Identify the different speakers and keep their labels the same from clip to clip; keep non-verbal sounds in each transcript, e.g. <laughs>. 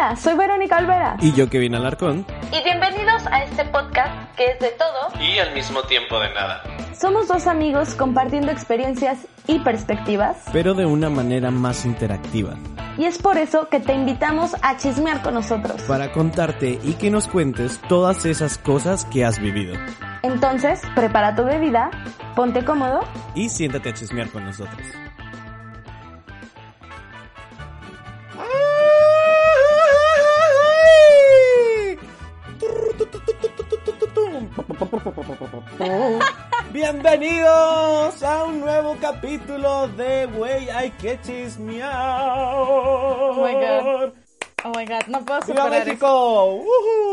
Speaker 1: Hola, soy Verónica Alvera.
Speaker 2: Y yo, Kevin Alarcón.
Speaker 1: Y bienvenidos a este podcast que es de todo
Speaker 2: y al mismo tiempo de nada.
Speaker 1: Somos dos amigos compartiendo experiencias y perspectivas,
Speaker 2: pero de una manera más interactiva.
Speaker 1: Y es por eso que te invitamos a chismear con nosotros.
Speaker 2: Para contarte y que nos cuentes todas esas cosas que has vivido.
Speaker 1: Entonces, prepara tu bebida, ponte cómodo
Speaker 2: y siéntate a chismear con nosotros. <laughs> Bienvenidos a un nuevo capítulo de Wey Hay que chismear.
Speaker 1: Oh my god. Oh my god, no puedo superar
Speaker 2: México!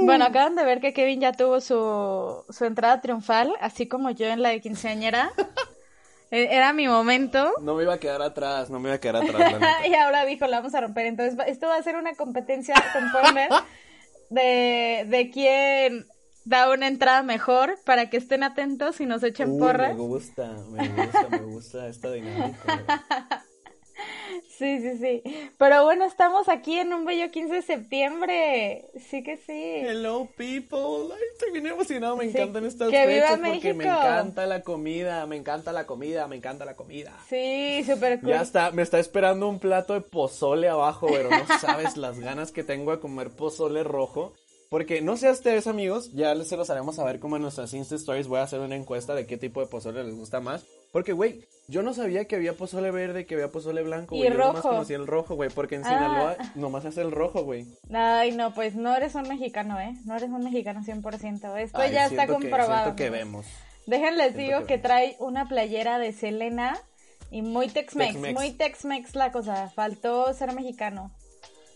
Speaker 1: Bueno, acaban de ver que Kevin ya tuvo su, su entrada triunfal, así como yo en la de quinceañera. <laughs> E, era mi momento.
Speaker 2: No me iba a quedar atrás, no me iba a quedar atrás. <laughs>
Speaker 1: y ahora dijo, la vamos a romper. Entonces, esto va a ser una competencia con Former de, de quién da una entrada mejor para que estén atentos y nos echen porras.
Speaker 2: Me gusta, me gusta, me gusta esta dinámica. <laughs>
Speaker 1: Sí, sí, sí. Pero bueno, estamos aquí en un bello 15 de septiembre. Sí que sí.
Speaker 2: Hello, people. estoy bien emocionado. Me encantan estas
Speaker 1: que
Speaker 2: fechas
Speaker 1: viva
Speaker 2: porque me encanta la comida, me encanta la comida, me encanta la comida.
Speaker 1: Sí, súper cool.
Speaker 2: Ya está, me está esperando un plato de pozole abajo, pero no sabes las ganas que tengo de comer pozole rojo. Porque no sé a ustedes, amigos, ya se los haremos saber como en nuestras Insta Stories voy a hacer una encuesta de qué tipo de pozole les gusta más. Porque, güey, yo no sabía que había pozole verde, que había pozole blanco, güey.
Speaker 1: Y
Speaker 2: yo
Speaker 1: rojo.
Speaker 2: nomás conocía el rojo, güey, porque en Sinaloa ah. nomás hace el rojo, güey.
Speaker 1: Ay, no, pues no eres un mexicano, ¿eh? No eres un mexicano 100%. Esto ya está comprobado.
Speaker 2: Que, que vemos.
Speaker 1: Déjenles digo que, trae una playera de Selena y muy Tex-Mex, muy Tex-Mex la cosa. Faltó ser mexicano.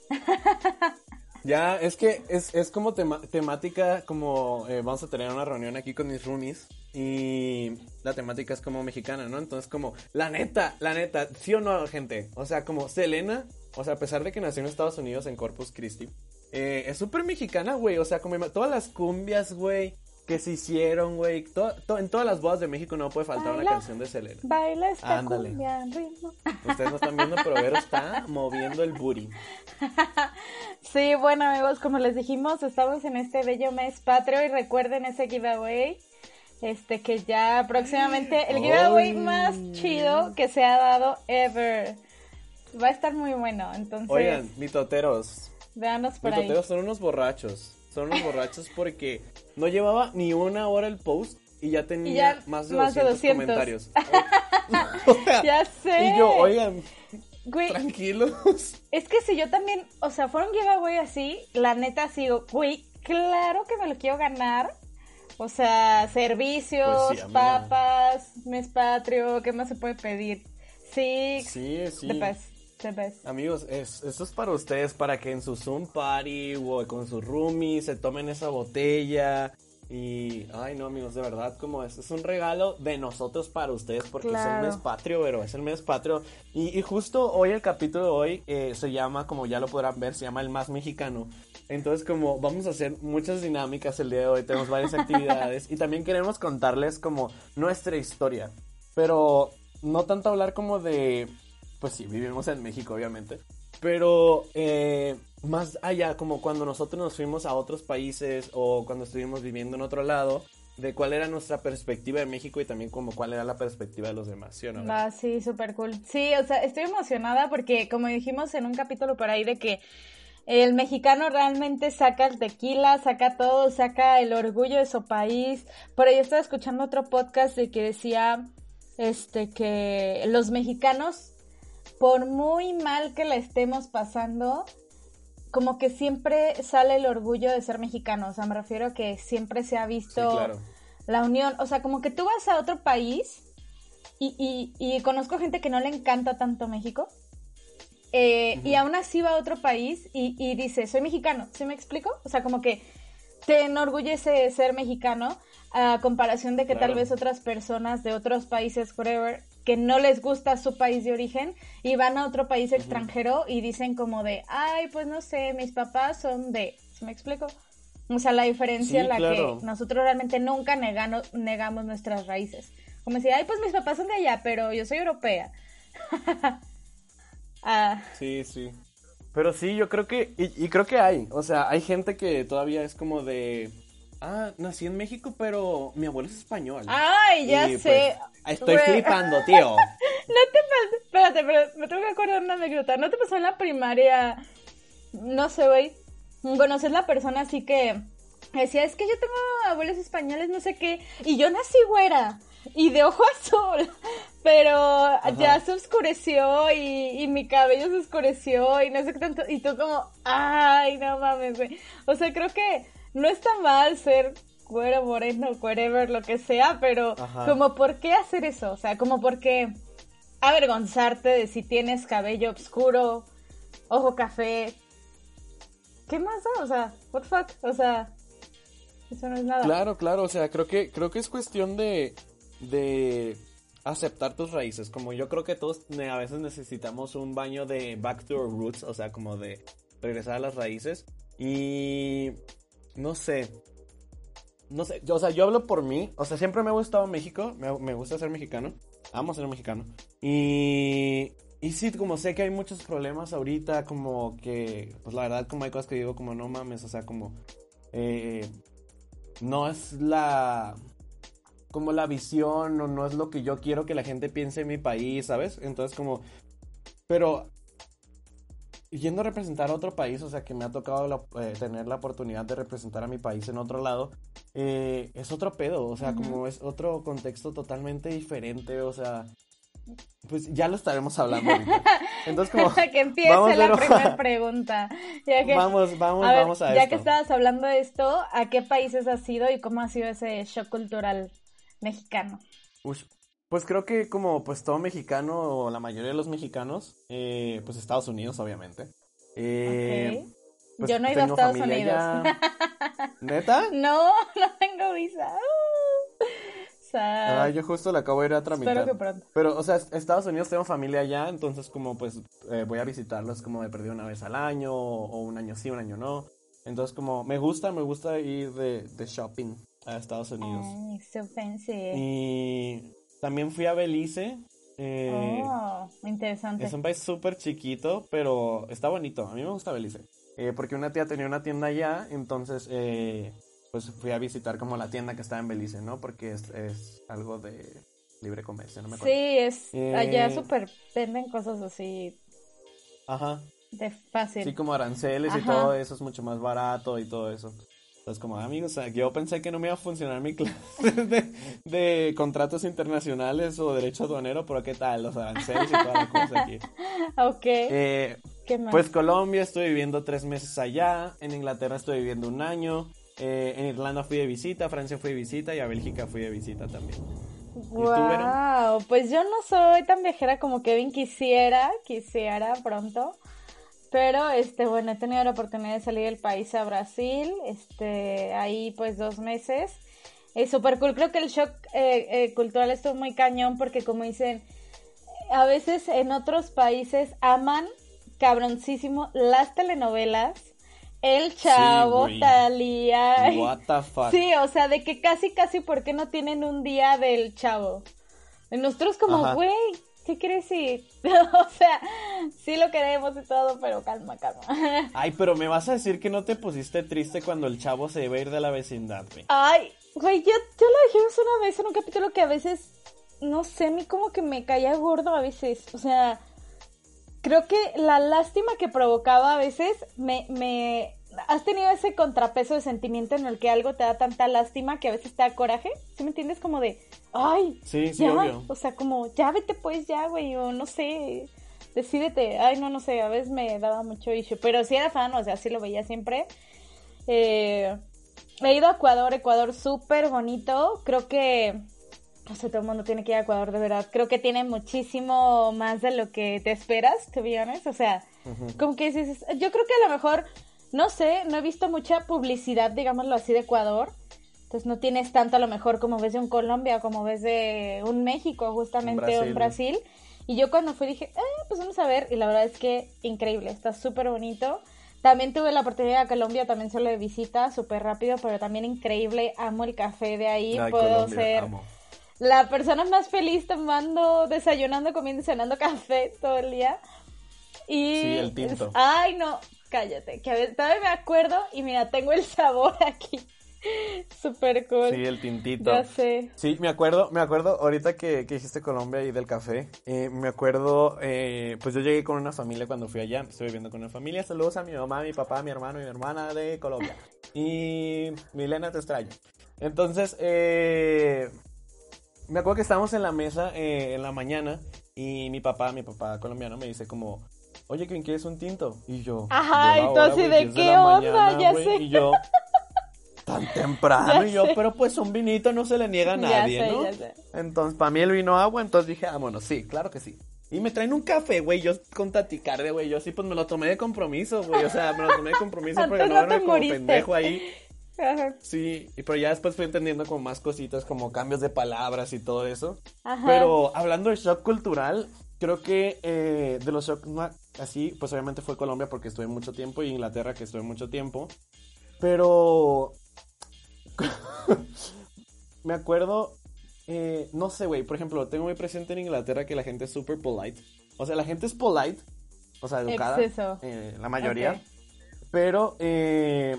Speaker 1: <laughs>
Speaker 2: Ya, es que es, es como temática, como eh, vamos a tener una reunión aquí con mis roomies y la temática es como mexicana, ¿no? Entonces como, la neta, la neta, sí o no, gente, o sea, como Selena, o sea, a pesar de que nació en Estados Unidos en Corpus Christi, eh, es súper mexicana, güey, o sea, como todas las cumbias, güey, que se hicieron, güey. en todas las bodas de México no puede faltar una canción de Selena.
Speaker 1: Baila esta Ándale. ritmo.
Speaker 2: Ustedes no están viendo, pero Vero está moviendo el booty. <laughs>
Speaker 1: Sí, bueno, amigos, como les dijimos, estamos en este bello mes patrio y recuerden ese giveaway. Este que ya próximamente el giveaway más chido que se ha dado ever. Va a estar muy bueno, entonces.
Speaker 2: Oigan, mitoteros.
Speaker 1: Veanos por
Speaker 2: mitoteros son unos borrachos. Son unos borrachos porque no llevaba ni una hora el post y ya tenía más, de, 200 comentarios. <laughs> <laughs>
Speaker 1: ya sé.
Speaker 2: Y yo, oigan, tranquilos.
Speaker 1: Es que si yo también, o sea, fueron giveaway así, la neta sigo, güey, claro que me lo quiero ganar. O sea, servicios, pues papas, mes patrio, ¿qué más se puede pedir? Sí.
Speaker 2: Sí,
Speaker 1: Amigos,
Speaker 2: es, esto es para ustedes, para que en su Zoom party o con sus roomies se tomen esa botella. Y, ay no amigos, de verdad, como es, es un regalo de nosotros para ustedes porque es el mes patrio, pero es el mes patrio. Y, justo hoy el capítulo de hoy eh, se llama, como ya lo podrán ver, se llama El Más Mexicano. Entonces, como vamos a hacer muchas dinámicas el día de hoy, tenemos varias <laughs> actividades y también queremos contarles como nuestra historia. Pero no tanto hablar como de pues sí, vivimos en México, obviamente. Pero eh, más allá, como cuando nosotros nos fuimos a otros países o cuando estuvimos viviendo en otro lado, de cuál era nuestra perspectiva de México y también como cuál era la perspectiva de los demás, ¿sí o no?
Speaker 1: Ah, sí, súper cool. Sí, o sea, estoy emocionada porque como dijimos en un capítulo por ahí de que el mexicano realmente saca el tequila, saca todo, saca el orgullo de su país. Por ahí estaba escuchando otro podcast de que decía este que los mexicanos por muy mal que la estemos pasando, como que siempre sale el orgullo de ser mexicano. O sea, me refiero a que siempre se ha visto la unión. O sea, como que tú vas a otro país y, y, conozco gente que no le encanta tanto México. eh, y aún así va a otro país y, y dice, soy mexicano, ¿sí me explico? O sea, como que te enorgullece ser mexicano a comparación de que tal vez otras personas de otros países, whatever, que no les gusta su país de origen y van a otro país extranjero y dicen como de, ay, pues no sé, mis papás son de, ¿sí me explico? O sea, la diferencia en la que nosotros realmente nunca negamos nuestras raíces. Como decir, ay, pues mis papás son de allá, pero yo soy europea. <laughs>
Speaker 2: ah. Sí, sí. Pero sí, yo creo que, y, creo que hay, o sea, hay gente que todavía es como de, ah, nací en México, pero mi abuelo es español.
Speaker 1: Ay, ya pues, sé.
Speaker 2: estoy flipando, tío. <laughs>
Speaker 1: no te pasó, espérate, pero me tengo que acordar una anécdota. ¿No te pasó en la primaria? No sé, güey. Conoces la persona así que decía, es que yo tengo abuelos españoles, no sé qué, y yo nací güera y de ojo <laughs> azul, pero ya se oscureció y, y, mi cabello se oscureció y no sé qué tanto, y tú como, ay, no mames, güey. O sea, creo que no está mal ser cuero, moreno, whatever, lo que sea, pero como por qué hacer eso, o sea, como por qué avergonzarte de si tienes cabello oscuro, ojo café. ¿Qué más da? O sea, what the fuck? O sea, eso no es nada.
Speaker 2: Claro, claro, o sea, creo que creo que es cuestión de de aceptar tus raíces. Como yo creo que todos a veces necesitamos un baño de back to our roots, o sea, como de regresar a las raíces. Y no sé. No sé, yo, o sea, yo hablo por mí. O sea, siempre me ha gustado México. Me, gusta ser mexicano. Amo ser mexicano. Y, y sí, como sé que hay muchos problemas ahorita, como que, pues la verdad, como hay cosas que digo, como no mames, o sea, como, eh, no es la, como la visión o no es lo que yo quiero que la gente piense en mi país, ¿sabes? Entonces como, pero yendo a representar a otro país, o sea, que me ha tocado eh, tener la oportunidad de representar a mi país en otro lado, eh, es otro pedo, o sea, como es otro contexto totalmente diferente, o sea, pues ya lo estaremos hablando ahorita. <laughs> Entonces, como.
Speaker 1: que empiece la primera pregunta. <laughs>
Speaker 2: vamos, vamos, vamos a
Speaker 1: Ya que estabas hablando de esto, ¿a qué países has ido y cómo ha sido ese shock cultural mexicano?
Speaker 2: Pues creo que como pues todo mexicano o la mayoría de los mexicanos, eh, pues Estados Unidos obviamente.
Speaker 1: Eh, pues, Yo no he ido a Estados Unidos. <laughs>
Speaker 2: ¿Neta?
Speaker 1: No, <laughs> no tengo visa.
Speaker 2: Ah, yo justo la acabo de ir a tramitar.
Speaker 1: Espero que pronto.
Speaker 2: Pero, o sea, Estados Unidos tengo familia allá, entonces como pues eh, voy a visitarlos como me perdí una vez al año, o, un año sí, un año no. Entonces como me gusta, me gusta ir de, de shopping a Estados Unidos.
Speaker 1: Ay, so fancy.
Speaker 2: Y también fui a Belice.
Speaker 1: Eh, oh, interesante.
Speaker 2: Es un país súper chiquito, pero está bonito. A mí me gusta Belice. Eh, porque una tía tenía una tienda allá, entonces eh, pues fui a visitar como la tienda que estaba en Belice, ¿no? Porque es, es algo de libre comercio, no me acuerdo.
Speaker 1: Sí, es allá súper venden cosas así.
Speaker 2: Ajá.
Speaker 1: De fácil.
Speaker 2: Sí, como aranceles y todo eso es mucho más barato y todo eso. Entonces, como amigos, yo pensé que no me iba a funcionar mi <laughs> clase de, contratos internacionales o derecho aduanero, pero ¿qué tal? Los aranceles y toda la cosa aquí. <laughs>
Speaker 1: Ok.
Speaker 2: Eh, pues Colombia, estoy viviendo tres meses allá. En Inglaterra estoy viviendo un año. Eh, en Irlanda fui de visita, a Francia fui de visita y a Bélgica fui de visita también.
Speaker 1: Wow, pues yo no soy tan viajera como Kevin quisiera, quisiera pronto. Pero, este, bueno, he tenido la oportunidad de salir del país a Brasil, este, ahí pues dos meses. Es súper cool, creo que el shock eh, eh, cultural estuvo muy cañón porque como dicen, a veces en otros países aman cabroncísimo las telenovelas, el chavo, Talía.
Speaker 2: What the fuck.
Speaker 1: Sí, o sea, de que casi, casi, ¿por qué no tienen un día del chavo? Nosotros como, güey, ¿Qué quieres decir? <laughs> o sea, sí lo queremos y todo, pero calma, calma. <laughs>
Speaker 2: Ay, pero me vas a decir que no te pusiste triste cuando el chavo se iba a ir de la vecindad, güey.
Speaker 1: Ay, güey, ya, ya lo dijimos una vez en un capítulo que a veces, no sé, a mí como que me caía gordo a veces. O sea, creo que la lástima que provocaba a veces me, me... ¿Has tenido ese contrapeso de sentimiento en el que algo te da tanta lástima que a veces te da coraje? ¿Sí me entiendes? Como de, ay,
Speaker 2: sí, sí, obvio.
Speaker 1: O sea, como, ya vete pues ya, güey, o no sé, decídete. Ay, no, no sé, a veces me daba mucho issue, pero sí era fan, o sea, sí lo veía siempre. Eh, he ido a Ecuador, Ecuador súper bonito. Creo que o sea, todo el mundo tiene que ir a Ecuador de verdad. Creo que tiene muchísimo más de lo que te esperas, te honest. O sea, como que dices, yo creo que a lo mejor, no sé, no he visto mucha publicidad, digámoslo así, de Ecuador. Entonces no tienes tanto a lo mejor como ves de un Colombia, como ves de un México, justamente, un Brasil. Y yo cuando fui dije, eh, pues vamos a ver. Y la verdad es que increíble, está súper bonito. También tuve la oportunidad de Colombia, también solo de visita, súper rápido, pero también increíble. Amo el café de ahí, puedo ser la persona más feliz tomando, desayunando, comiendo y cenando café todo el día. Y,
Speaker 2: sí, el tinto.
Speaker 1: ay, no, cállate, que a veces, todavía me acuerdo y mira, tengo el sabor <laughs> aquí. Súper cool.
Speaker 2: Sí, el tintito.
Speaker 1: Ya sé.
Speaker 2: Sí, me acuerdo, me acuerdo ahorita que, que dijiste Colombia y del café. Eh, me acuerdo, eh, pues yo llegué con una familia cuando fui allá. Estoy viviendo con una familia. Saludos a mi mamá, mi papá, mi hermano y mi hermana de Colombia. Y Milena te extraño. Entonces, eh, me acuerdo que estábamos en la mesa eh, en la mañana y mi papá, mi papá colombiano, me dice como, oye, ¿quién quieres un tinto? Y yo,
Speaker 1: ajá, y tú así de qué onda, ya sé.
Speaker 2: Y yo, <laughs> tan temprano, y yo, pero pues un vinito no se le niega a nadie, ¿no? Entonces, para mí el vino agua, entonces dije, ah, bueno, sí, claro que sí. Y me traen un café, güey, yo con taticarde, güey, yo así pues me lo tomé de compromiso, güey, o sea, me lo tomé de compromiso <laughs> porque no, me como pendejo ahí. Sí, pero ya después fui entendiendo como más cositas, como cambios de palabras y todo eso. Pero hablando de shock cultural, creo que eh, de los shock así, pues obviamente fue Colombia porque estuve mucho tiempo y Inglaterra que estuve mucho tiempo. Pero <laughs> me acuerdo, eh, no sé, güey, por ejemplo, tengo muy presente en Inglaterra que la gente es súper polite. O sea, la gente es polite, o sea, educada, eh, la mayoría. Pero eh,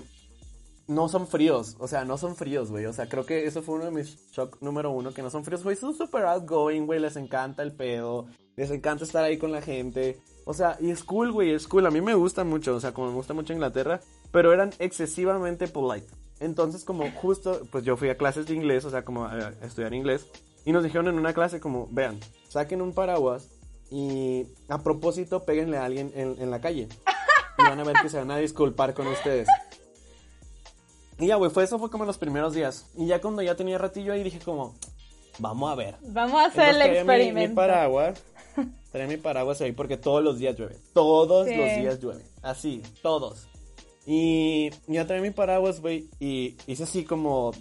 Speaker 2: no son fríos, o sea, no son fríos, güey. O sea, creo que eso fue uno de mis shock número uno, que no son fríos, güey. Son super outgoing, güey. Les encanta el pedo, les encanta estar ahí con la gente. O sea, y es cool, güey, es cool. A mí me gusta mucho, o sea, como me gusta mucho Inglaterra, pero eran excesivamente polite. Entonces, como justo, pues yo fui a clases de inglés, o sea, como a, estudiar inglés, y nos dijeron en una clase como, vean, saquen un paraguas y a propósito péguenle a alguien en, en la calle. Y van a ver que se van a disculpar con ustedes. Y ya, güey, fue eso fue como en los primeros días. Y ya cuando ya tenía ratillo ahí dije como, vamos a ver.
Speaker 1: Vamos a hacer el experimento.
Speaker 2: Mi, paraguas, traía mi paraguas ahí porque todos los días llueve. Todos los días llueve. Así, todos. Y ya traía mi paraguas, güey, y hice así como,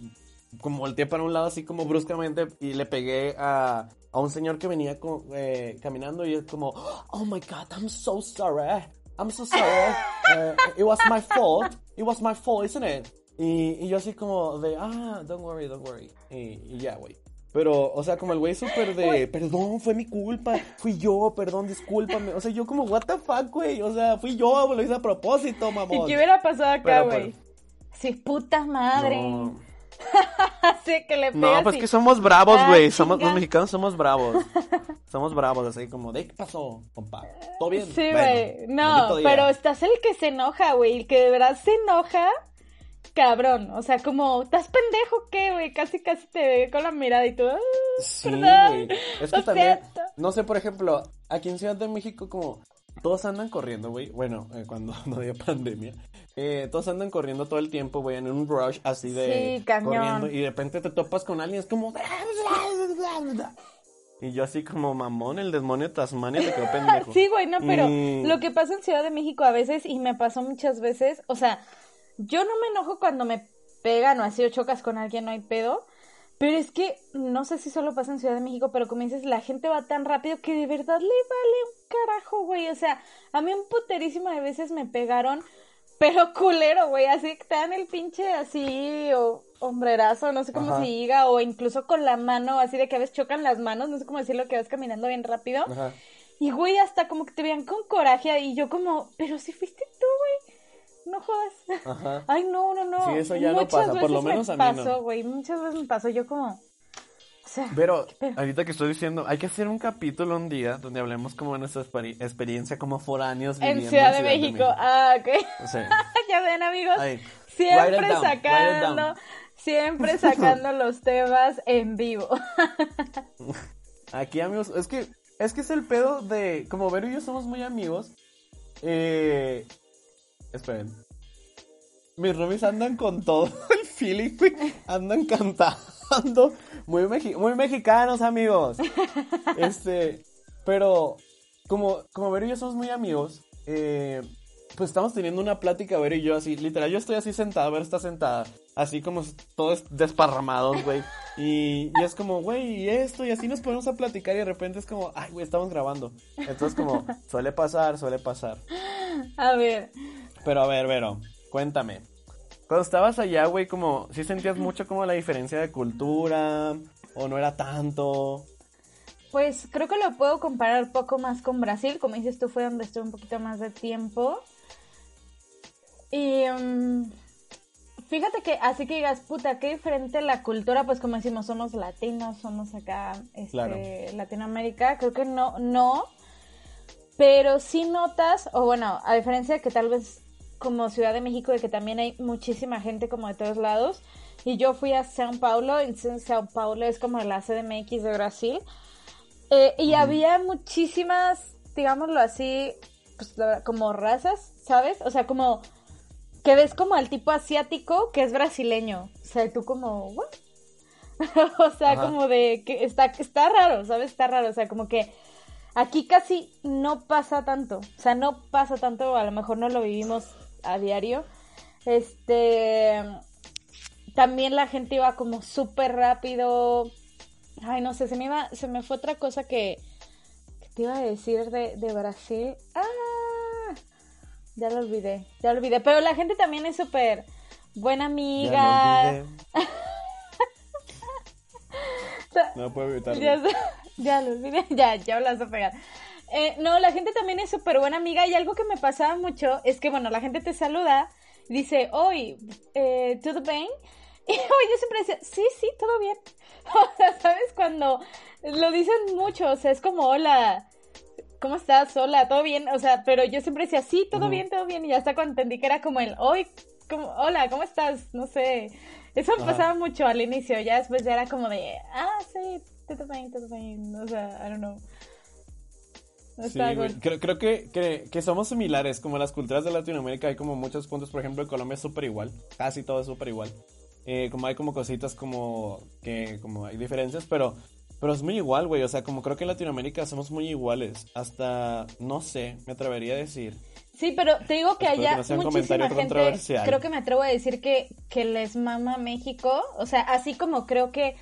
Speaker 2: como volteé para un lado así como bruscamente y le pegué a, a un señor que venía eh, caminando y es como, oh my god, I'm so sorry. I'm so sorry. Uh, <laughs> it was my fault. It was my fault, isn't it? Y, yo así como de, ah, don't worry, don't worry. Y, ya, güey. Pero, o sea, como el güey súper de, perdón, fue mi culpa, fui yo, perdón, discúlpame. O sea, yo como, what the fuck, güey. O sea, fui yo, lo hice a propósito, mamón.
Speaker 1: ¿Y qué hubiera pasado acá, güey? Sí, puta madre. No. <laughs> así que le
Speaker 2: No, pues que somos bravos, ah, güey. somos, los mexicanos somos bravos. <laughs> somos bravos, así como, ¿de qué pasó, compa? ¿Todo bien?
Speaker 1: Sí, güey. no, pero estás el que se enoja, güey. El que de verdad se enoja cabrón. O sea, como, ¿estás pendejo qué, güey? Casi, casi te ve con la mirada y tú. Ah, sí, güey.
Speaker 2: Es que también, no sé, por ejemplo, aquí en Ciudad de México, como todos andan corriendo, güey. Bueno, eh, cuando <laughs> no había pandemia. Eh, todos andan corriendo todo el tiempo, güey, en un rush así de
Speaker 1: sí, corriendo.
Speaker 2: Y de repente te topas con alguien, es como. Y yo así como mamón, el demonio Tasmania te quedó <laughs> pendejo.
Speaker 1: sí, güey, no, pero lo que pasa en Ciudad de México a veces, y me pasó muchas veces, o sea, yo no me enojo cuando me pegan o así o chocas con alguien, no hay pedo. Pero es que no sé si solo pasa en Ciudad de México, pero como dices, la gente va tan rápido que de verdad le vale un carajo, güey. O sea, a mí un puterísimo de veces me pegaron, pero culero, güey. Así que te dan el pinche así, o hombrerazo, no sé cómo se diga, o incluso con la mano, así de que a veces chocan las manos, no sé cómo decirlo, que vas caminando bien rápido. Y güey, hasta como que te vean con coraje, y yo como, pero si fuiste tú, no jodas. Ajá. <laughs> Ay, no, no, no.
Speaker 2: Sí, eso ya no pasa, por lo menos a mí
Speaker 1: pasó, güey, muchas veces me pasó, yo como... O sea,
Speaker 2: Pero ahorita que estoy diciendo, hay que hacer un capítulo un día donde hablemos como de nuestra experiencia como foráneos
Speaker 1: en Ciudad, de, México. Ah, ok. <laughs> ya ven, amigos. siempre sacando, siempre <laughs> sacando los temas en vivo.
Speaker 2: Aquí, amigos, es que es que es el pedo de como Vero y yo somos muy amigos. Eh, Esperen. Mis roomies andan con todo <laughs> el feeling, güey. Andan cantados. grabando. Muy, muy mexicanos, amigos. Este, pero como, como Vero y yo somos muy amigos, eh, pues estamos teniendo una plática, Vero y yo así, literal, yo estoy así sentada, Vero está sentada, así como todos desparramados, güey. Y, y, es como, güey, y esto, y así nos ponemos a platicar y de repente es como, ay, güey, estamos grabando. Entonces como, suele pasar, suele pasar.
Speaker 1: A ver.
Speaker 2: Pero a ver, Vero, cuéntame. Cuando estabas allá, güey, como, ¿sí sentías mucho como la diferencia de cultura? ¿O no era tanto?
Speaker 1: Pues creo que lo puedo comparar poco más con Brasil. Como dices tú, fue donde estuve un poquito más de tiempo. Y um, fíjate que así que digas, puta, qué diferente la cultura, pues como decimos, somos latinos, somos acá, este, Latinoamérica, creo que no, no, pero sí notas, o bueno, a diferencia de que tal vez como Ciudad de México, de que también hay muchísima gente como de todos lados, y yo fui a São Paulo, y São Paulo es como la CDMX de Brasil, eh, y había muchísimas, digámoslo así, pues como razas, ¿sabes? O sea, como que ves como al tipo asiático que es brasileño. O sea, tú como, <laughs> o sea, como de que está, está raro, ¿sabes? Está raro. O sea, como que aquí casi no pasa tanto. O sea, no pasa tanto, a lo mejor no lo vivimos a diario. Este. También la gente iba como súper rápido. Ay, no sé, se me iba, se me fue otra cosa que, que te iba a decir de, de Brasil. Ah, ya lo olvidé, ya lo olvidé. Pero la gente también es súper buena amiga.
Speaker 2: Ya <laughs> no puedo evitarlo.
Speaker 1: Ya, <laughs> ya, lo olvidé, <laughs> ya, ya lo vas a pegar. Eh, no, la gente también es súper buena amiga y algo que me pasaba mucho es que, bueno, la gente te saluda, dice, hoy, eh, ¿todo bien? <laughs> Y yo siempre decía, sí, sí, todo bien. <laughs> O sea, ¿sabes? Cuando lo dicen mucho, o sea, es como, hola, ¿cómo estás? Hola, ¿todo bien? O sea, pero yo siempre decía, sí, todo bien, todo bien. Y hasta cuando entendí que era como el, hoy, como, hola, ¿cómo estás? No sé. Eso me pasaba mucho al inicio. Ya después ya era como de, ah, sí, todo bien, todo bien. O sea, I don't know.
Speaker 2: Sí, creo, creo que, que, que, somos similares, como las culturas de Latinoamérica hay como muchos puntos, por ejemplo, en Colombia es súper igual, casi todo es súper igual. Eh, como hay como cositas como que como hay diferencias, pero pero es muy igual, güey. O sea, como creo que en Latinoamérica somos muy iguales. Hasta, no sé, me atrevería a decir.
Speaker 1: Sí, pero te digo que allá muchísima gente, creo que me atrevo a decir que, que les mama México. O sea, así como creo que,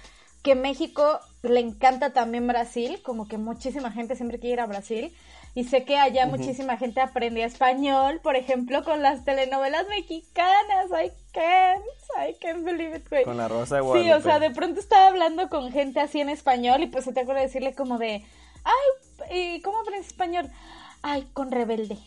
Speaker 1: que México le encanta también Brasil, como que muchísima gente siempre quiere ir a Brasil. Y sé que allá muchísima gente aprende español, por ejemplo, con las telenovelas mexicanas. I can't, I can't believe it, güey.
Speaker 2: Con la Rosa de Guadalupe.
Speaker 1: Sí, o sea, de pronto estaba hablando con gente así en español y pues se te acuerda decirle como de, ay, ¿y cómo aprendes español? Ay, con rebelde.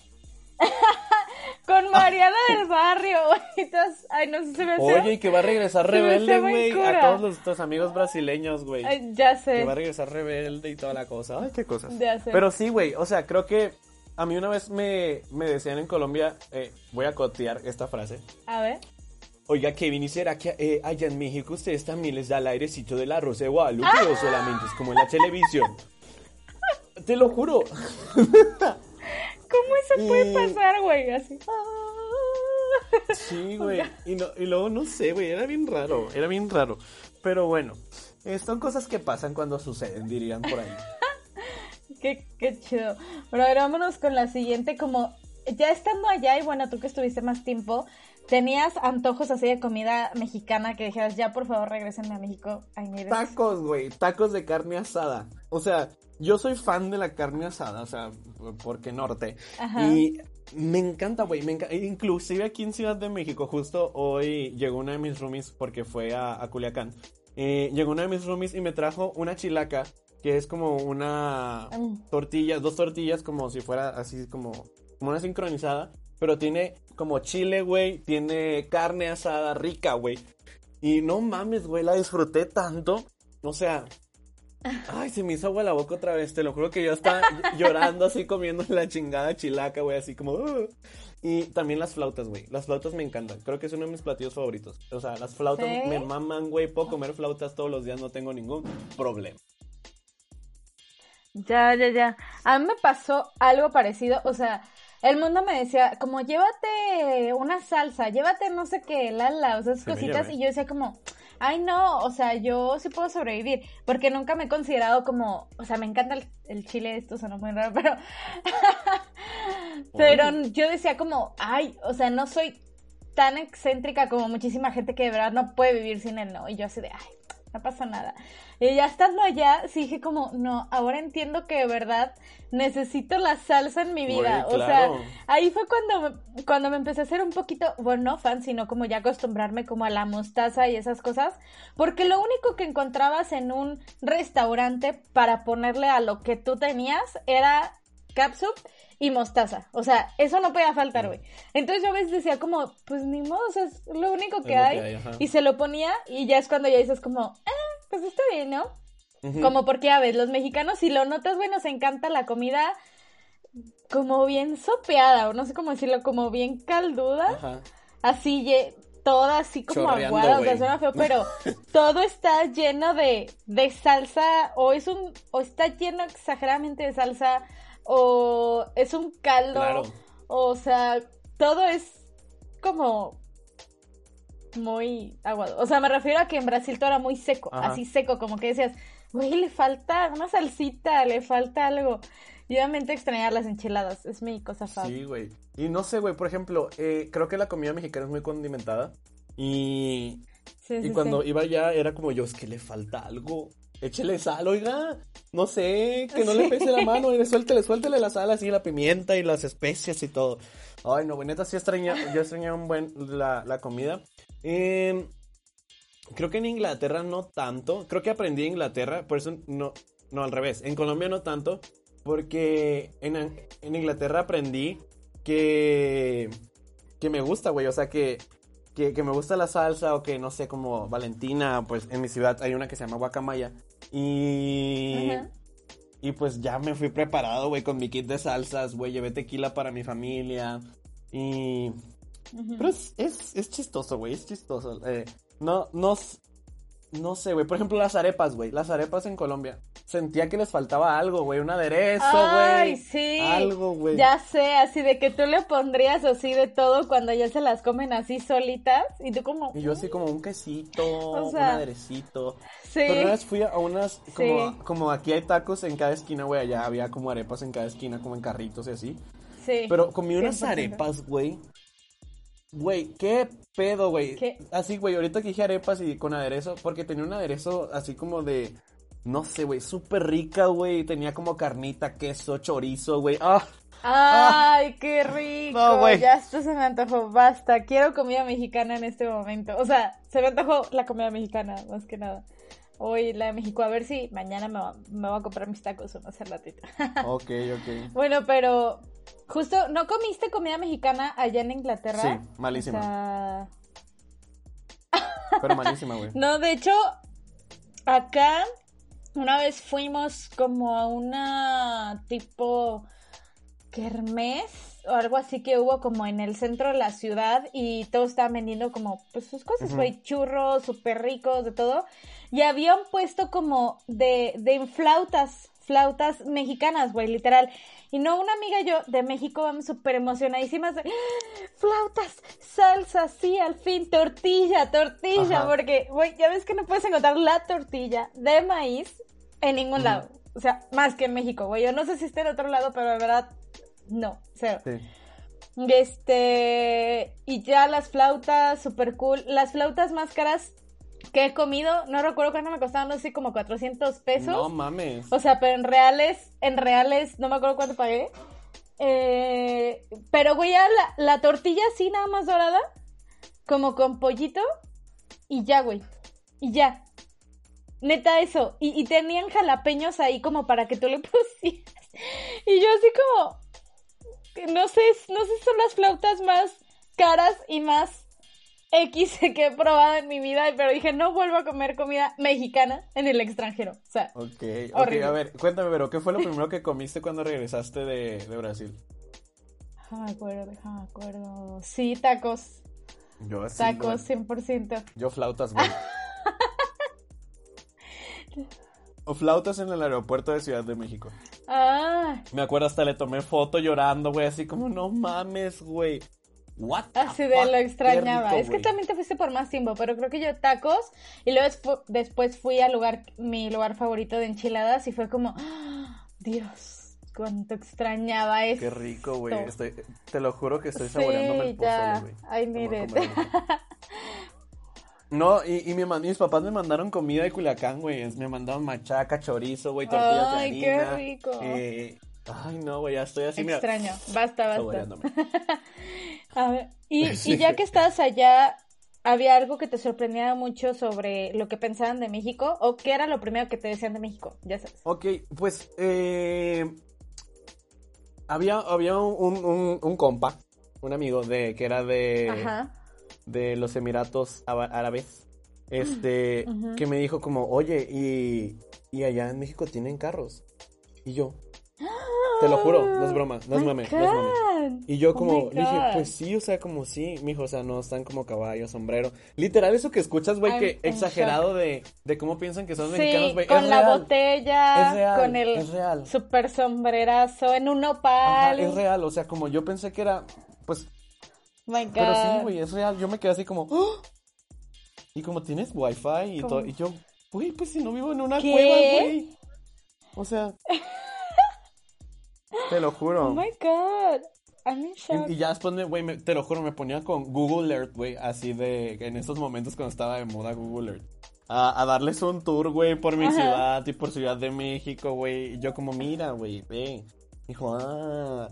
Speaker 1: <laughs> con Mariana del Barrio, <laughs> Entonces, ay, no sé, se me
Speaker 2: Oye, y que va a regresar Rebelde, güey, a todos nuestros amigos brasileños, güey.
Speaker 1: Ya sé.
Speaker 2: Que va a regresar Rebelde y toda la cosa. Ay, qué cosas. Ya sé. Pero sí, güey, o sea, creo que a mí una vez me, me decían en Colombia, eh, voy a cotear esta frase.
Speaker 1: A ver.
Speaker 2: Oiga, Kevin, ¿y será que eh, allá en México ustedes también les da el airecito del arroz de Guadalupe o solamente es como en la televisión? <laughs> Te lo juro. <laughs>
Speaker 1: ¿Cómo eso puede pasar, güey? Así. <laughs>
Speaker 2: Sí, güey. Y, no, y luego no sé, güey. Era bien raro. Era bien raro. Pero bueno. Eh, son cosas que pasan cuando suceden, dirían por ahí. <laughs>
Speaker 1: qué, qué chido. Pero a ver, vámonos con la siguiente. Como ya estando allá, y bueno, tú que estuviste más tiempo, ¿tenías antojos así de comida mexicana que dijeras, ya por favor regresenme a México?
Speaker 2: Tacos, güey. Tacos de carne asada. O sea, yo soy fan de la carne asada, o sea, porque norte. Y me encanta, güey, me encanta. Inclusive aquí en Ciudad de México, justo hoy llegó una de mis roomies porque fue a, Culiacán. Eh, llegó una de mis roomies y me trajo una chilaca, que es como una mm. tortilla, dos tortillas como si fuera así como, como una sincronizada, pero tiene como chile, güey, tiene carne asada rica, güey. Y no mames, güey, la disfruté tanto. O sea, Ay, se me hizo agua la boca otra vez, te lo juro que yo estaba <laughs> llorando así comiendo la chingada chilaca, güey, así como... Y también las flautas, güey. Las flautas me encantan. Creo que es uno de mis platillos favoritos. O sea, las flautas me maman, güey. Puedo comer flautas todos los días, no tengo ningún problema.
Speaker 1: Ya, ya, ya. A mí me pasó algo parecido. O sea, el mundo me decía, como llévate una salsa, llévate no sé qué, lala, o sea, esas cositas. Y yo decía como, ay no, o sea, yo sí puedo sobrevivir, porque nunca me he considerado como, o sea, me encanta el, chile, esto suena muy raro, pero, <laughs> pero yo decía como, ay, o sea, no soy tan excéntrica como muchísima gente que de verdad no puede vivir sin él, ¿no? Y yo así de, ay, no pasa nada. Y ya estando allá, sí dije como, no, ahora entiendo que de verdad necesito la salsa en mi vida. O sea, ahí fue cuando, cuando me empecé a hacer un poquito, bueno, no fan, sino como ya acostumbrarme como a la mostaza y esas cosas. Porque lo único que encontrabas en un restaurante para ponerle a lo que tú tenías era capsup y mostaza. O sea, eso no podía faltar, güey. Entonces yo a veces decía como, pues ni modo, o sea, es lo único que hay. y se lo ponía y ya es cuando ya dices como, ah, pues está bien, ¿no? Como porque, a ver, los mexicanos, si lo notas, güey, nos encanta la comida como bien sopeada, o no sé cómo decirlo, como bien calduda. Ajá. Así, toda así como aguada, o sea, suena feo, pero <laughs> todo está lleno de, de salsa, o es un, o está lleno exageradamente de salsa, o es un caldo, o sea, todo es como muy aguado. O sea, me refiero a que en Brasil todo era muy seco, así seco, como que decías, güey, le falta una salsita, le falta algo. Y obviamente extrañar las enchiladas, es mi cosa favorita.
Speaker 2: Sí, güey. Y no sé, güey, por ejemplo, eh, creo que la comida mexicana es muy condimentada. Y, y cuando iba allá era como yo, es que le falta algo échele sal, oiga. No sé, que no le pese la mano, y suéltele, suéltele la sal así, la pimienta y las especias y todo. Ay, no, neta, sí extraña, yo extrañaba un buen la, la comida. Em, creo que en Inglaterra no tanto. Creo que aprendí en Inglaterra, por eso no, no al revés. En Colombia no tanto, porque en, en Inglaterra aprendí que, que me gusta, güey. O sea, que que, me gusta la salsa o que no sé, como Valentina, pues en mi ciudad hay una que se llama Guacamaya. Y. Y pues ya me fui preparado, güey, con mi kit de salsas, güey, llevé tequila para mi familia. Y. Pero es, es, chistoso, güey, es chistoso. Eh, no, no, no sé, güey. Por ejemplo, las arepas, güey. Las arepas en Colombia. Sentía que les faltaba algo, güey. Un aderezo, güey. Ay,
Speaker 1: sí.
Speaker 2: Algo, güey.
Speaker 1: Ya sé, así de que tú le pondrías así de todo cuando ya se las comen así solitas. Y tú como.
Speaker 2: Y yo así como un quesito, un aderecito. Sí. Pero una vez fui a unas. Como, como aquí hay tacos en cada esquina, güey. Allá había como arepas en cada esquina, como en carritos y así. Sí. Pero comí unas arepas, güey. Güey, qué pedo, güey. Así, güey, ahorita que dije arepas y con aderezo, porque tenía un aderezo así como de, no sé, güey, súper rica, güey. Tenía como carnita, queso, chorizo, güey. ¡Ah!
Speaker 1: ¡Ay, qué rico! No, ya esto se me antojó, basta. Quiero comida mexicana en este momento. O sea, se me antojó la comida mexicana, más que nada. Hoy la de México, a ver si mañana me, me voy a comprar mis tacos o no sé ratito.
Speaker 2: ok, ok.
Speaker 1: Bueno, pero Justo, ¿no comiste comida mexicana allá en Inglaterra?
Speaker 2: Sí, malísima. Pero <laughs> malísima, güey.
Speaker 1: No, de hecho, acá una vez fuimos como a una tipo kermés o algo así que hubo como en el centro de la ciudad y todos estaban vendiendo como pues sus cosas, güey, churros, súper ricos, de todo. Y había un puesto como de, de flautas, flautas mexicanas, güey, literal. Y no, una amiga y yo de México vamos súper emocionadísimas de ¡Ah! flautas, salsa, sí, al fin, tortilla, tortilla, porque, güey, ya ves que no puedes encontrar la tortilla de maíz en ningún lado. O sea, más que en México, güey. Yo no sé si está en otro lado, pero de verdad, no, cero. Sí. Este, y ya las flautas, súper cool. Las flautas más caras que he comido, no recuerdo cuánto me costaban, no sé, como 400 pesos.
Speaker 2: No mames.
Speaker 1: O sea, pero en reales, en reales, no me acuerdo cuánto pagué. Eh, pero, güey, ya la, tortilla así, nada más dorada, como con pollito, y ya, güey. Y ya. Neta, eso. Y, y tenían jalapeños ahí como para que tú le <laughs> pusieras. Y yo así como. No sé, no sé si son las flautas más caras y más X <laughs> que he probado en mi vida, pero dije, no vuelvo a comer comida mexicana en el extranjero. O sea,
Speaker 2: ok, a ver, cuéntame, pero ¿qué fue lo <laughs> primero que comiste cuando regresaste de, de Brasil?
Speaker 1: Déjame acuerdo, déjame acuerdo. Sí, tacos.
Speaker 2: Yo así,
Speaker 1: Tacos, 100%.
Speaker 2: Yo flautas, <laughs> güey. o flautas en el aeropuerto de Ciudad de México.
Speaker 1: Ah.
Speaker 2: Me acuerdo hasta le tomé foto llorando, güey, así como, no mames, güey. What
Speaker 1: Así de lo extrañaba. es que también te fuiste por más tiempo, pero creo que yo tacos y luego después fui al lugar, mi lugar favorito de enchiladas y fue como, ¡Ah! Dios, cuánto extrañaba esto.
Speaker 2: Qué rico, güey. te lo juro que estoy saboreándome el pozole, güey.
Speaker 1: Ay, mire. <laughs>
Speaker 2: No, y, y mi, mis papás me mandaron comida de Culiacán, güey. Me mandaron machaca, chorizo, güey, tortillas
Speaker 1: Ay,
Speaker 2: de
Speaker 1: qué rico.
Speaker 2: Eh, ay, no, güey, ya estoy así,
Speaker 1: Extraño. Basta, basta. <laughs> A ver, y, <laughs> y ya que estás allá, ¿había algo que te sorprendía mucho sobre lo que pensaban de México? ¿O qué era lo primero que te decían de México? Ya sabes.
Speaker 2: Ok, pues, eh... Había, había un, un, un compa, un amigo de que era de... Ajá de los Emiratos Árabes, este, que me dijo como, oye, y, y allá en México tienen carros. Y yo, te lo juro, no es broma, no es mame, no es mame. Y yo oh como, dije, pues sí, o sea, como sí, mijo, o sea, no están como caballo, sombrero. Literal, eso que escuchas, güey, que exagerado de, de cómo piensan que son mexicanos, güey.
Speaker 1: con
Speaker 2: la
Speaker 1: botella, con el super sombrerazo, en un nopal.
Speaker 2: es real, o sea, como yo pensé que era, pues, pero sí, güey, es real. Yo me quedé así como. ¡Ah! Y como tienes wifi y todo. Y yo, güey, pues si no vivo en una cueva, güey. O sea. <laughs> te lo juro.
Speaker 1: Oh my god. I'm in shock.
Speaker 2: Y, ya después, güey, te lo juro, me ponía con Google Earth, güey, así de. En estos momentos cuando estaba de moda Google Earth. A, darles un tour, güey, por mi ciudad y por Ciudad de México, güey. Y yo, como, mira, güey, ve. Dijo, ah,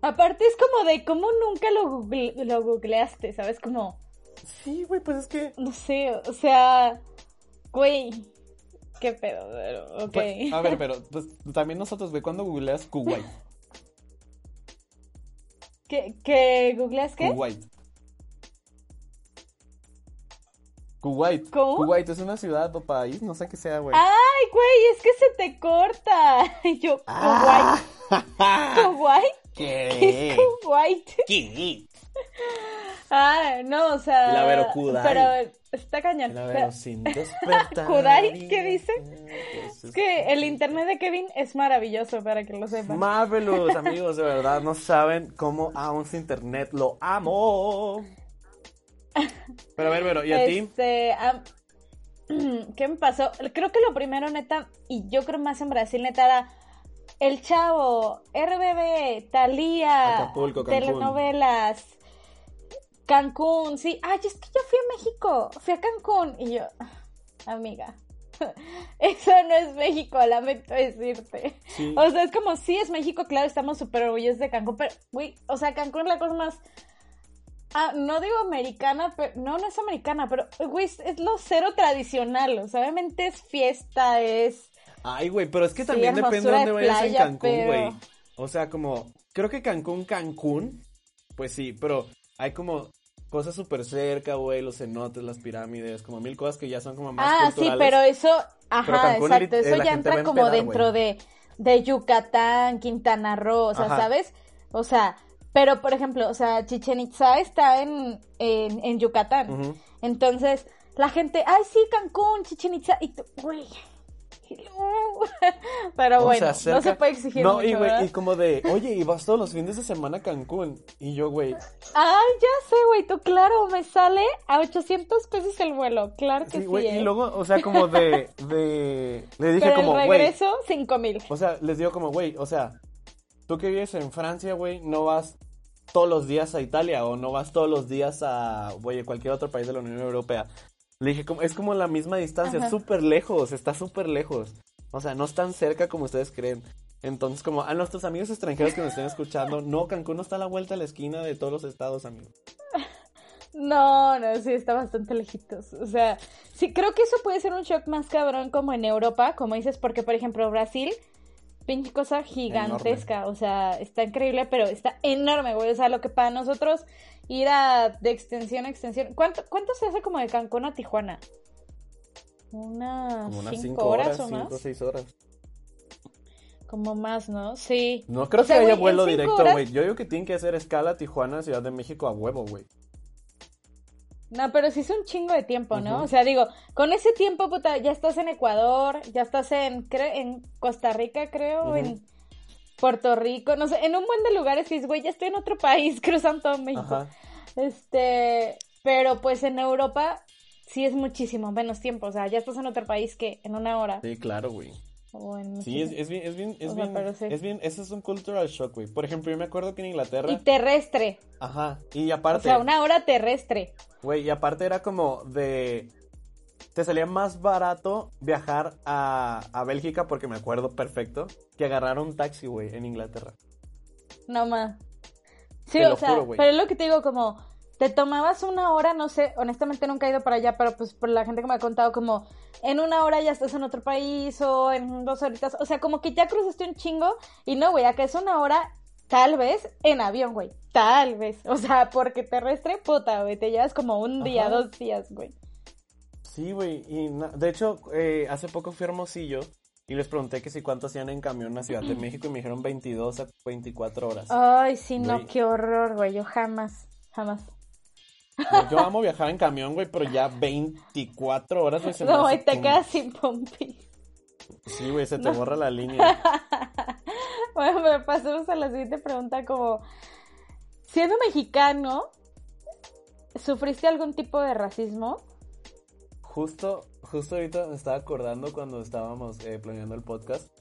Speaker 1: Aparte es como de cómo nunca lo, lo googleaste, ¿sabes? Como...
Speaker 2: Sí, güey, pues es que...
Speaker 1: No sé, o sea... Güey, qué pedo, pero, ok.
Speaker 2: Pues, a ver, pero pues, también nosotros, güey, cuando googleas Kuwait.
Speaker 1: ¿Qué, qué googleas qué?
Speaker 2: Kuwait. Kuwait.
Speaker 1: ¿Cómo?
Speaker 2: Kuwait es una ciudad o país, no sé qué sea, güey.
Speaker 1: Ay, güey, es que se te corta. <laughs> Yo, ah. Kuwait. <laughs> Kuwait.
Speaker 2: ¿Qué?
Speaker 1: Es Kuwait.
Speaker 2: ¿Qué?
Speaker 1: Ah, no, o sea.
Speaker 2: La Vero Kudai.
Speaker 1: Pero está cañón.
Speaker 2: La Vero sin <laughs> despertar.
Speaker 1: ¿Kudai? ¿Qué dice? Es que el internet de Kevin es maravilloso, para que lo sepan.
Speaker 2: Marvelous, amigos, de verdad. No saben cómo aún su internet lo amo. Pero a ver, Vero, ¿y a
Speaker 1: este, ti? <clears throat> ¿Qué me pasó? Creo que lo primero, neta, y yo creo más en Brasil, neta, era El Chavo, RBB, Talía, telenovelas, Cancún, sí. Ay, es que yo fui a México, fui a Cancún. Y yo, amiga, <laughs> eso no es México, lamento decirte. O sea, es como, sí es México, claro, estamos súper orgullosos de Cancún, pero, güey, o sea, Cancún es la cosa más Ah, no digo americana, pero no, no es americana, pero, güey, es, lo cero tradicional, o sea, obviamente es fiesta, es...
Speaker 2: Ay, güey, pero es que también depende de dónde vayas en Cancún, güey. O sea, como, creo que Cancún, Cancún, pues sí, pero hay como cosas súper cerca, güey, los cenotes, las pirámides, como mil cosas que ya son como más Ah,
Speaker 1: sí, pero eso, ajá, exacto, eso ya entra como dentro de, de Yucatán, Quintana Roo, o sea, ¿sabes? O sea, pero, por ejemplo, o sea, Chichen Itza está en, en, Yucatán. Entonces, la gente, ay, sí, Cancún, Chichen Itza. Y tú, güey. <laughs> Pero bueno, no se puede exigir no,
Speaker 2: y, güey, y como de, oye, y vas todos los fines de semana a Cancún. Y yo, güey.
Speaker 1: Ay, ya sé, güey, tú, claro, me sale a 800 pesos el vuelo. Claro que sí.
Speaker 2: sí
Speaker 1: ¿eh?
Speaker 2: Y luego, o sea, como de. <laughs> de le dije como,
Speaker 1: güey. regreso, 5 mil.
Speaker 2: O sea, les digo como, güey, o sea, tú que vives en Francia, güey, no vas todos los días a Italia o no vas todos los días a, oye, cualquier otro país de la Unión Europea. Le dije, es como la misma distancia, súper lejos, está súper lejos. O sea, no es tan cerca como ustedes creen. Entonces, como a nuestros amigos extranjeros que nos estén escuchando, <laughs> no, Cancún no está a la vuelta a la esquina de todos los estados, amigos.
Speaker 1: No, no, sí, está bastante lejitos. O sea, sí, creo que eso puede ser un shock más cabrón como en Europa, como dices, porque, por ejemplo, Brasil pinche cosa gigantesca, o sea, está increíble, pero está enorme, güey, o sea, lo que para nosotros ir a de extensión a extensión, ¿cuánto, cuánto se hace como de Cancún a Tijuana? Unas,
Speaker 2: unas
Speaker 1: cinco, horas,
Speaker 2: o
Speaker 1: más.
Speaker 2: Cinco, seis horas.
Speaker 1: Como más, ¿no? Sí.
Speaker 2: No creo que haya vuelo directo, güey. Yo digo que tienen que hacer escala Tijuana, Ciudad de México a huevo, güey.
Speaker 1: No, pero sí es un chingo de tiempo, ¿no? O sea, digo, con ese tiempo, puta, ya estás en Ecuador, ya estás en, en Costa Rica, creo, en Puerto Rico, no sé, en un buen de lugares que dices, güey, ya estoy en otro país, <laughs> cruzando todo México. Este, pero pues en Europa sí es muchísimo menos tiempo. O sea, ya estás en otro país que en una hora.
Speaker 2: Sí, claro, güey.
Speaker 1: O en
Speaker 2: Sí, es, es bien, es bien, es bien, es bien, eso es un cultural shock, güey. Por ejemplo, yo me acuerdo que en Inglaterra...
Speaker 1: Y terrestre.
Speaker 2: Ajá, y aparte...
Speaker 1: O sea, una hora terrestre.
Speaker 2: Güey, y aparte era como de... Te salía más barato viajar a, a Bélgica, porque me acuerdo perfecto, que agarrar un taxi, güey, en Inglaterra.
Speaker 1: No más. Sí, o sea, pero es lo que te digo, como te tomabas una hora, no sé, honestamente nunca he ido para allá, pero pues por la gente que me ha contado, como en una hora ya estás en otro país o en dos horitas, o sea, como que ya cruzaste un chingo y no, güey, acá es una hora tal vez en avión, güey, tal vez, o sea, porque terrestre, puta, güey, te llevas como un día, dos días, güey.
Speaker 2: Sí, güey, y de hecho, eh, hace poco fui a Hermosillo y les pregunté que si cuánto hacían en camión la Ciudad de <clears throat> México y me dijeron 22 a 24 horas.
Speaker 1: Ay, sí, no, qué horror, güey, yo jamás, jamás.
Speaker 2: Yo amo viajar en camión, güey, pero ya 24 horas, güey,
Speaker 1: se No, güey, te quedas sin pompi.
Speaker 2: Sí, güey, se te borra la línea. <laughs>
Speaker 1: bueno, me pasamos a la siguiente pregunta como... Siendo mexicano, ¿sufriste algún tipo de racismo?
Speaker 2: Justo, justo ahorita me estaba acordando cuando estábamos eh, planeando el podcast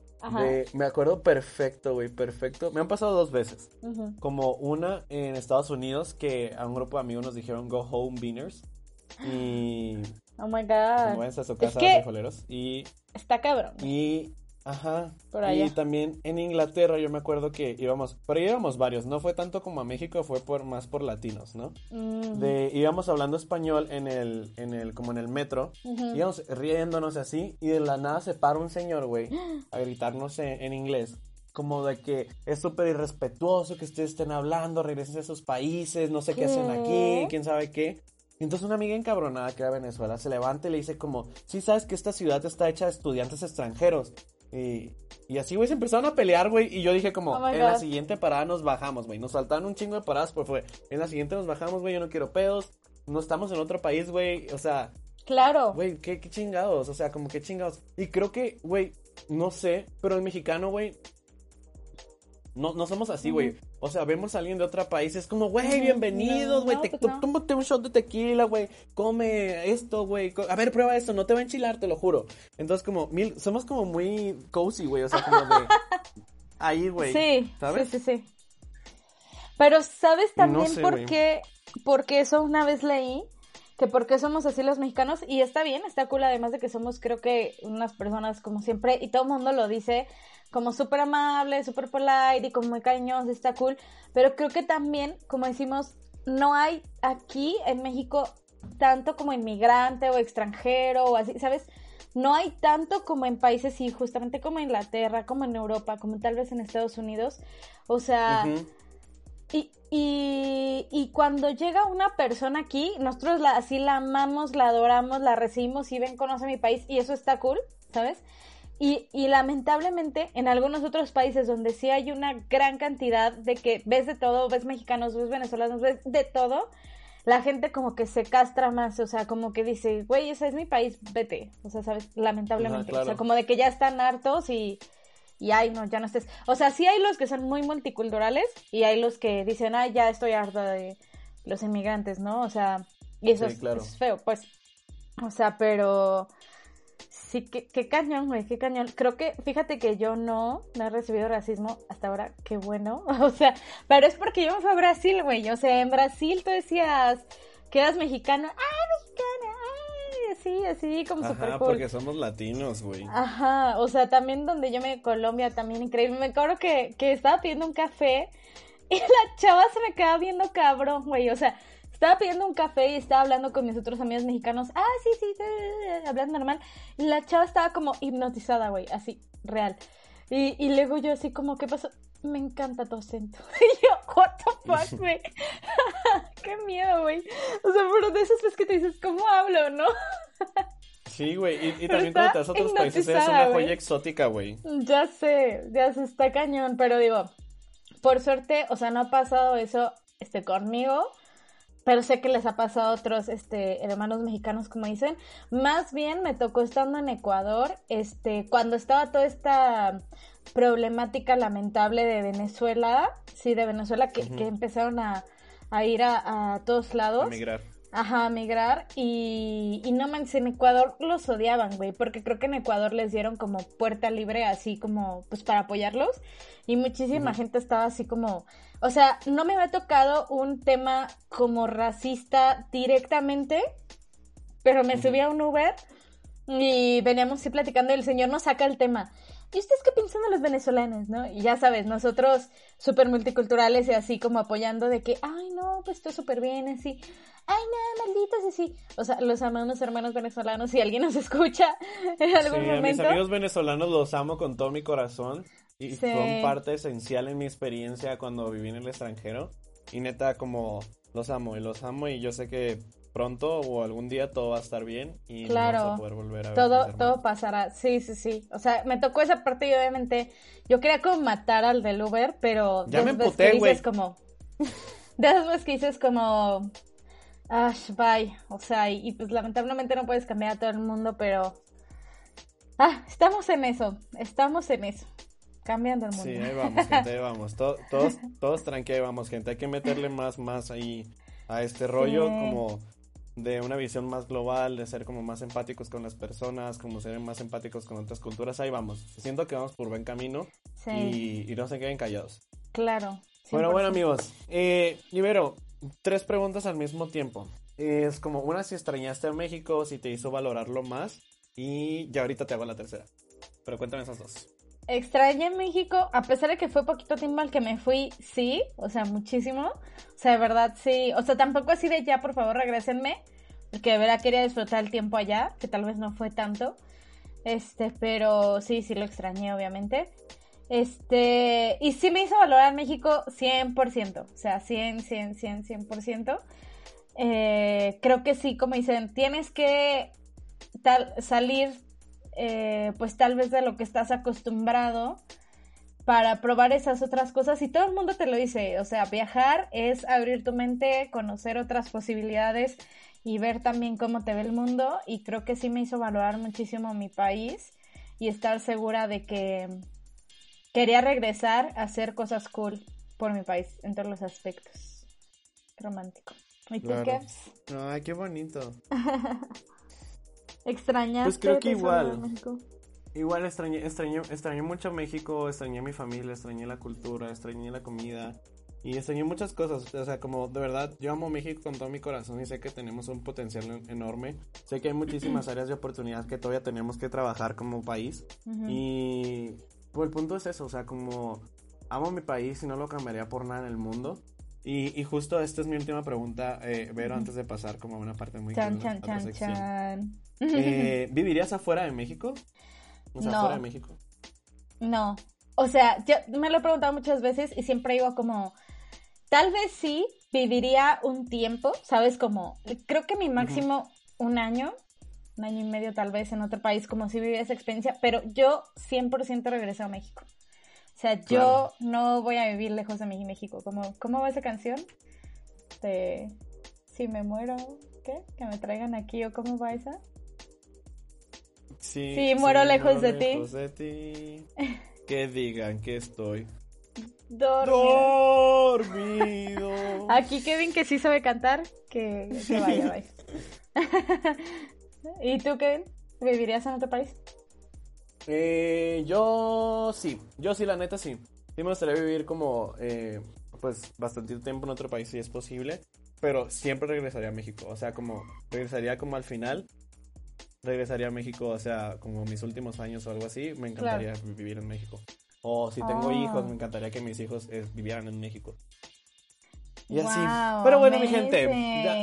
Speaker 2: me acuerdo perfecto, güey, perfecto. Me han pasado dos veces. Como una en Estados Unidos que a un grupo de amigos nos dijeron go home beaners. Y... <gasps>
Speaker 1: Oh my god.
Speaker 2: Como a su casa frijoleros. Y...
Speaker 1: Está cabrón.
Speaker 2: Y Ajá. Y también en Inglaterra yo me acuerdo que íbamos, pero íbamos varios, no fue tanto como a México, fue por más por latinos, ¿no? Mm. De íbamos hablando español en el en el como en el metro, íbamos riéndonos así y de la nada se para un señor, güey, <gasps> a gritarnos en, inglés. Como de que es súper irrespetuoso que ustedes estén hablando, regresen a sus países, no sé qué, hacen aquí, quién sabe qué. Entonces una amiga encabronada que era de Venezuela se levanta y le dice como, sí sabes que esta ciudad está hecha de estudiantes extranjeros. Y, y así, güey, se empezaron a pelear, güey. Y yo dije como, oh en la siguiente parada nos bajamos, güey. Nos saltaron un chingo de paradas, pues fue, en la siguiente nos bajamos, güey, yo no quiero pedos. No estamos en otro país, güey. O sea...
Speaker 1: Claro.
Speaker 2: Güey, ¿qué, qué chingados. O sea, como que chingados. Y creo que, güey, no sé, pero el mexicano, güey, no, no somos así, güey. O sea, vemos a alguien de otro país, es como, güey, bienvenidos, güey. Pues tómate un shot de tequila, güey. Come esto, güey. A ver, prueba esto, no te va a enchilar, te lo juro. Entonces, como, mil, somos como muy cozy, güey. O sea, como de. <laughs> Ahí, güey.
Speaker 1: Sí, ¿sabes? Sí, sí, sí. Pero, ¿sabes también por qué? Porque eso una vez leí que por qué somos así los mexicanos y está bien, está cool además de que somos creo que unas personas como siempre y todo el mundo lo dice como súper amable, súper polite y como muy cariñoso, está cool. Pero creo que también, como decimos, no hay aquí en México tanto como inmigrante o extranjero o así, ¿sabes? No hay tanto como en países y justamente como en Inglaterra, como en Europa, como tal vez en Estados Unidos. O sea, y, y, y, cuando llega una persona aquí, nosotros la, así la amamos, la adoramos, la recibimos y ven, conoce mi país y eso está cool, ¿sabes? Y, y, lamentablemente en algunos otros países donde sí hay una gran cantidad de que ves de todo, ves mexicanos, ves venezolanos, ves de todo, la gente como que se castra más, o sea, como que dice, güey, ese es mi país, vete, o sea, sabes, lamentablemente, o sea, como de que ya están hartos y, y ay, no, ya no estés, o sea, sí hay los que son muy multiculturales y hay los que dicen, ay, ya estoy harta de los inmigrantes, ¿no? O sea, y eso es feo, pues, o sea, pero Sí, qué, qué cañón, güey, qué cañón. Creo que, fíjate que yo no, no he recibido racismo hasta ahora, qué bueno. <laughs> O sea, pero es porque yo me fui a Brasil, güey. O sea, en Brasil tú decías que eras mexicano. ¡Ah, mexicana! ¡Ay! Así, así, como súper cool.
Speaker 2: porque somos latinos, güey.
Speaker 1: Ajá, o sea, también donde yo me, Colombia, también increíble. Me acuerdo que, que estaba pidiendo un café y <laughs> la chava se me quedaba viendo cabrón, güey. O sea, estaba pidiendo un café y estaba hablando con mis otros amigos mexicanos. Ah, sí, sí, hablando normal. Y la chava estaba como hipnotizada, güey, así, real. Y, y luego yo así como, ¿qué pasó? Me encanta tu acento. <laughs> Y yo, what the fuck, <laughs> güey. <laughs> Qué miedo, güey. O sea, pero de esas veces que te dices, ¿cómo hablo, no?
Speaker 2: Sí, güey. Y, y también cuando te vas a otros países es una joya exótica, güey.
Speaker 1: Ya sé, ya se está cañón. Pero digo, por suerte, o sea, no ha pasado eso este, conmigo pero sé que les ha pasado a otros este, hermanos mexicanos, como dicen. Más bien me tocó estando en Ecuador, este, cuando estaba toda esta problemática lamentable de Venezuela, sí, de Venezuela, que, empezaron a, a ir a, todos lados. A
Speaker 2: migrar.
Speaker 1: Ajá, migrar. Y, y no manches, en Ecuador los odiaban, güey, porque creo que en Ecuador les dieron como puerta libre, así como, pues para apoyarlos. Y muchísima gente estaba así como, o sea, no me había tocado un tema como racista directamente, pero me subí a un Uber y veníamos así platicando y el señor nos saca el tema. ¿Y ustedes qué piensan de los venezolanos, no? Y ya sabes, nosotros súper multiculturales y así como apoyando de que, ay, no, pues estoy súper bien, así. Ay, no, malditos, así. O sea, los amamos hermanos venezolanos, si alguien nos <laughs> escucha en algún sí, momento.
Speaker 2: mis amigos venezolanos los amo con todo mi corazón y son parte esencial en mi experiencia cuando viví en el extranjero. Y neta, como los amo y los amo y yo sé que pronto o algún día todo va a estar bien y
Speaker 1: claro,
Speaker 2: vamos a poder volver a
Speaker 1: todo, ver todo pasará. Sí, sí, sí. O sea, me tocó esa parte y obviamente yo quería como matar al del Uber, pero
Speaker 2: ya me emputé, güey.
Speaker 1: como <laughs> después que dices como ah, bye, o sea, y, pues lamentablemente no puedes cambiar a todo el mundo, pero ah, estamos en eso, estamos en eso. Cambiando el mundo.
Speaker 2: Sí, ahí vamos, gente, ahí vamos. <laughs> todos, todos, todos tranquilos, vamos, gente. Hay que meterle más, más ahí a este rollo, como de una visión más global, de ser como más empáticos con las personas, como ser más empáticos con otras culturas, ahí vamos. Siento que vamos por buen camino y, no se queden callados.
Speaker 1: Claro.
Speaker 2: Bueno, bueno amigos, eh, Ibero, tres preguntas al mismo tiempo. Es como una si extrañaste a México, si te hizo valorarlo más y ya ahorita te hago la tercera. Pero cuéntame esas dos.
Speaker 1: Extrañé México, a pesar de que fue poquito tiempo al que me fui, sí, o sea, muchísimo. O sea, de verdad, sí. O sea, tampoco así de ya, por favor, regresenme. Porque de verdad quería disfrutar el tiempo allá, que tal vez no fue tanto. Este, pero sí, sí lo extrañé, obviamente. Este, y sí me hizo valorar México 100%, o sea, 100, 100, 100, 100%. Eh, creo que sí, como dicen, tienes que tal, salir eh, pues tal vez de lo que estás acostumbrado para probar esas otras cosas y todo el mundo te lo dice, o sea, viajar es abrir tu mente, conocer otras posibilidades y ver también cómo te ve el mundo y creo que sí me hizo valorar muchísimo mi país y estar segura de que quería regresar a hacer cosas cool por mi país en todos los aspectos. Romántico. ¿Y tú qué?
Speaker 2: Ay, qué bonito. <laughs>
Speaker 1: ¿Extrañaste?
Speaker 2: Pues creo que igual. Igual extrañé, extrañé, extrañé mucho México, extrañé mi familia, extrañé la cultura, extrañé la comida y extrañé muchas cosas. O sea, como de verdad, yo amo México con todo mi corazón y sé que tenemos un potencial enorme. Sé que hay muchísimas <clears throat> áreas de oportunidad que todavía tenemos que trabajar como país. Y pues el punto es eso, o sea, como amo mi país y no lo cambiaría por nada en el mundo. Y, justo esta es mi última pregunta, eh, Vero, antes de pasar como a una parte muy
Speaker 1: chan, chan, chan, chan.
Speaker 2: Eh, <laughs> ¿Vivirías afuera de México? O sea, afuera de México.
Speaker 1: No. O sea, yo me lo he preguntado muchas veces y siempre digo como, tal vez sí viviría un tiempo, ¿sabes? Como, creo que mi máximo un año, un año y medio tal vez en otro país, como si vivía esa experiencia, pero yo 100% regreso a México. O sea, yo no voy a vivir lejos de mi México. ¿Cómo, ¿Cómo va esa canción? De si me muero, ¿qué? Que me traigan aquí o cómo va esa?
Speaker 2: Sí,
Speaker 1: sí muero lejos de
Speaker 2: lejos de ti. que digan que estoy
Speaker 1: dormido.
Speaker 2: dormido.
Speaker 1: Aquí Kevin que sí sabe cantar, que, que vaya, vaya. <laughs> <laughs> ¿Y tú, Kevin? ¿Vivirías en otro país?
Speaker 2: Eh, yo sí, yo sí, la neta sí. Sí me gustaría vivir como, eh, pues, bastante tiempo en otro país si es posible, pero siempre regresaría a México. O sea, como, regresaría como al final, regresaría a México, o sea, como mis últimos años o algo así, me encantaría vivir en México. O si tengo hijos, me encantaría que mis hijos eh, vivieran en México. Y así. Pero bueno, mi gente,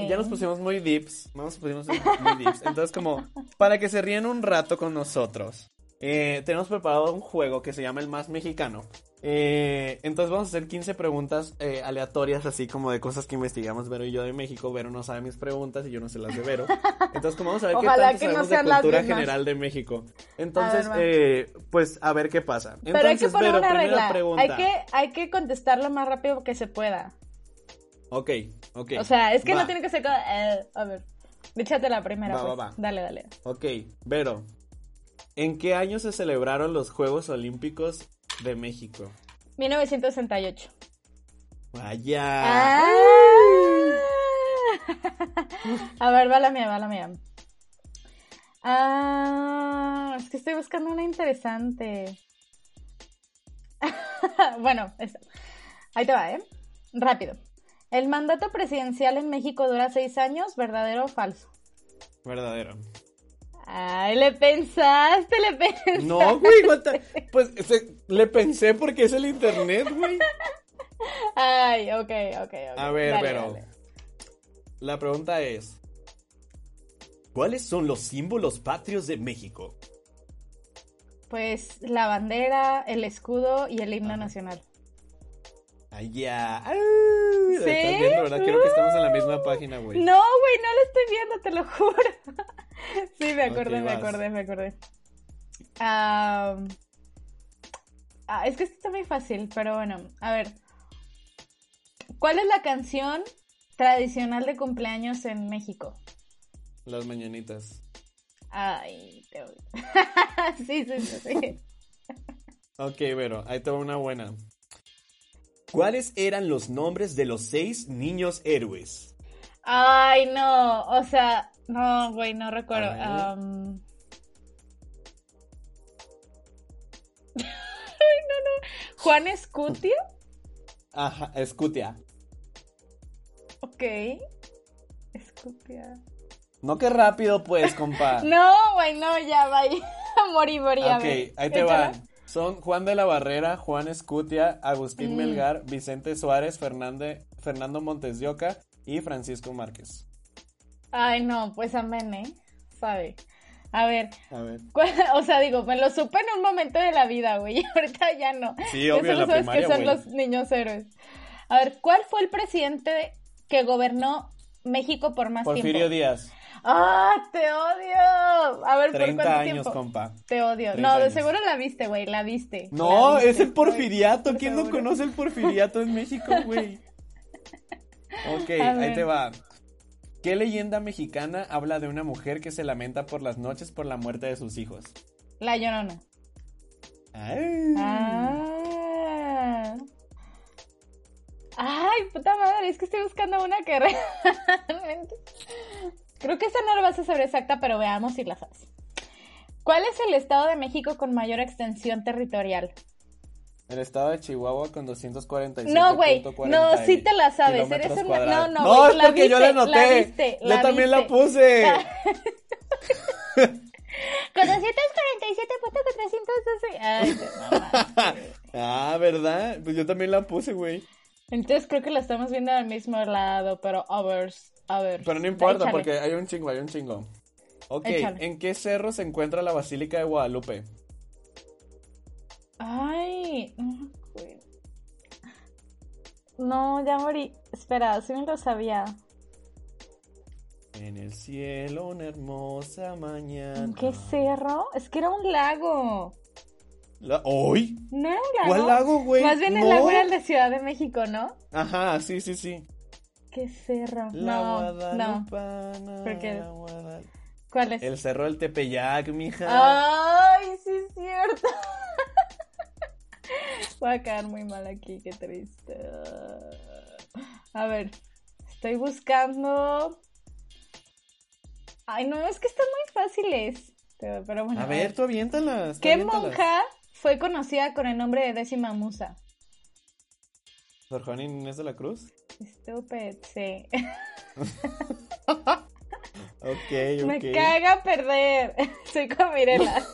Speaker 2: ya, nos pusimos muy deeps. Nos pusimos muy deeps. Entonces, como, para que se ríen un rato con nosotros, eh, tenemos preparado un juego que se llama El Más Mexicano. Eh, entonces vamos a hacer 15 preguntas eh, aleatorias, así como de cosas que investigamos Vero y yo de México. Vero no sabe mis preguntas y yo no sé las de Vero. Entonces, como vamos a ver qué tanto sabemos de cultura general de México. Entonces, pues a ver qué pasa. Entonces,
Speaker 1: Pero hay que poner una regla. Hay que, hay que contestar lo más rápido que se pueda.
Speaker 2: Ok, ok.
Speaker 1: O sea, es que no tiene que ser... a ver, échate la primera. Va, pues. Dale, dale.
Speaker 2: Ok, Vero, ¿En qué año se celebraron los Juegos Olímpicos de México?
Speaker 1: 1968.
Speaker 2: Vaya.
Speaker 1: Ah. <laughs> A ver, va la mía, va la mía. Ah, es que estoy buscando una interesante. <laughs> bueno, esta. ahí te va, ¿eh? Rápido. El mandato presidencial en México dura seis años, ¿verdadero o falso?
Speaker 2: Verdadero.
Speaker 1: Ay, le pensaste, le pensaste.
Speaker 2: No, güey, pues le pensé porque es el internet, güey.
Speaker 1: Ay, ok, ok, ok.
Speaker 2: A ver, pero. La pregunta es: ¿Cuáles son los símbolos patrios de México?
Speaker 1: Pues la bandera, el escudo y el himno nacional.
Speaker 2: Ay, ya. ¿Sí? ¿Estás viendo, verdad? Creo que estamos en la misma página, güey.
Speaker 1: No, güey, no lo estoy viendo, te lo juro. <laughs> sí, me acordé, me acordé, me acordé. ah, es que esto está muy fácil, pero bueno, a ver. ¿Cuál es la canción tradicional de cumpleaños en México?
Speaker 2: Las mañanitas.
Speaker 1: Ay, te odio. <laughs> sí, sí, sí, sí.
Speaker 2: ok, pero ahí te va una buena. ¿Cuáles eran los nombres de los seis niños héroes?
Speaker 1: Ay, no, o sea, no, güey, no recuerdo. <laughs> Ay, no, no. ¿Juan Escutia?
Speaker 2: Ajá, Escutia.
Speaker 1: Ok. Escutia.
Speaker 2: No, qué rápido, pues, compa. <laughs>
Speaker 1: no, güey, no, ya, vaya. <laughs> morí, morí.
Speaker 2: Ok, ahí te va. Son Juan de la Barrera, Juan Escutia, Agustín mm. Melgar, Vicente Suárez, Fernando Montes de Oca y Francisco Márquez.
Speaker 1: Ay, no, pues amén, ¿eh? Sabe. A ver.
Speaker 2: A ver. <laughs>
Speaker 1: O sea, digo, me lo supe en un momento de la vida, güey. <laughs> Y ahorita ya no.
Speaker 2: Sí, obvio, Eso
Speaker 1: la
Speaker 2: sabes
Speaker 1: que son los niños héroes. A ver, ¿cuál fue el presidente que gobernó México por más
Speaker 2: tiempo?
Speaker 1: Porfirio
Speaker 2: Díaz.
Speaker 1: ¡Ah, te odio! A ver, ¿por cuánto
Speaker 2: años,
Speaker 1: tiempo?
Speaker 2: compa.
Speaker 1: Te odio. No, de seguro la viste, güey, la viste.
Speaker 2: No, es el porfiriato. ¿Quién no conoce el porfiriato en México, <laughs> güey? ok, ahí te va. ¿Qué leyenda mexicana habla de una mujer que se lamenta por las noches por la muerte de sus hijos?
Speaker 1: La Llorona.
Speaker 2: Ay.
Speaker 1: Ah. Ay, puta madre, es que estoy buscando una que <laughs> realmente Creo que esa no la vas a saber exacta, pero veamos si la sabes. ¿Cuál es el estado de México con mayor extensión territorial?
Speaker 2: El estado de Chihuahua con 247.
Speaker 1: No, güey. No, sí te la sabes. Eres un... No, no,
Speaker 2: No, es porque yo la anoté. La yo también la puse. <laughs> <laughs>
Speaker 1: con 247.412. Ay, <laughs>
Speaker 2: ah, ¿verdad? Pues yo también la puse, güey.
Speaker 1: Entonces creo que la estamos viendo al mismo lado, pero overs. A ver.
Speaker 2: Pero no importa porque hay un chingo, hay un chingo. Ok, ¿en qué cerro se encuentra la Basílica de Guadalupe?
Speaker 1: Ay, no, ya morí. Espera, sí me lo sabía.
Speaker 2: En el cielo una hermosa mañana.
Speaker 1: ¿En qué cerro? Es que era un lago.
Speaker 2: ¿Hoy?
Speaker 1: No era un lago.
Speaker 2: ¿Cuál lago, güey?
Speaker 1: Más bien el lago era el de Ciudad de México, ¿no?
Speaker 2: Ajá, sí, sí, sí.
Speaker 1: ¿Qué cerro?
Speaker 2: no,
Speaker 1: no. ¿Por qué? ¿Cuál es?
Speaker 2: El cerro del Tepeyac, mija.
Speaker 1: Ay, sí es cierto. <laughs> Voy a quedar muy mal aquí, qué triste. A ver, estoy buscando. Ay, no, es que están muy fáciles. Pero, bueno.
Speaker 2: A ver, tú aviéntalas.
Speaker 1: ¿Qué monja fue conocida con el nombre de décima musa?
Speaker 2: ¿Sor Juan Inés de la Cruz?
Speaker 1: Stupid, sí.
Speaker 2: ok, <laughs>
Speaker 1: ok. Me caga perder. <laughs> Soy como Mirela.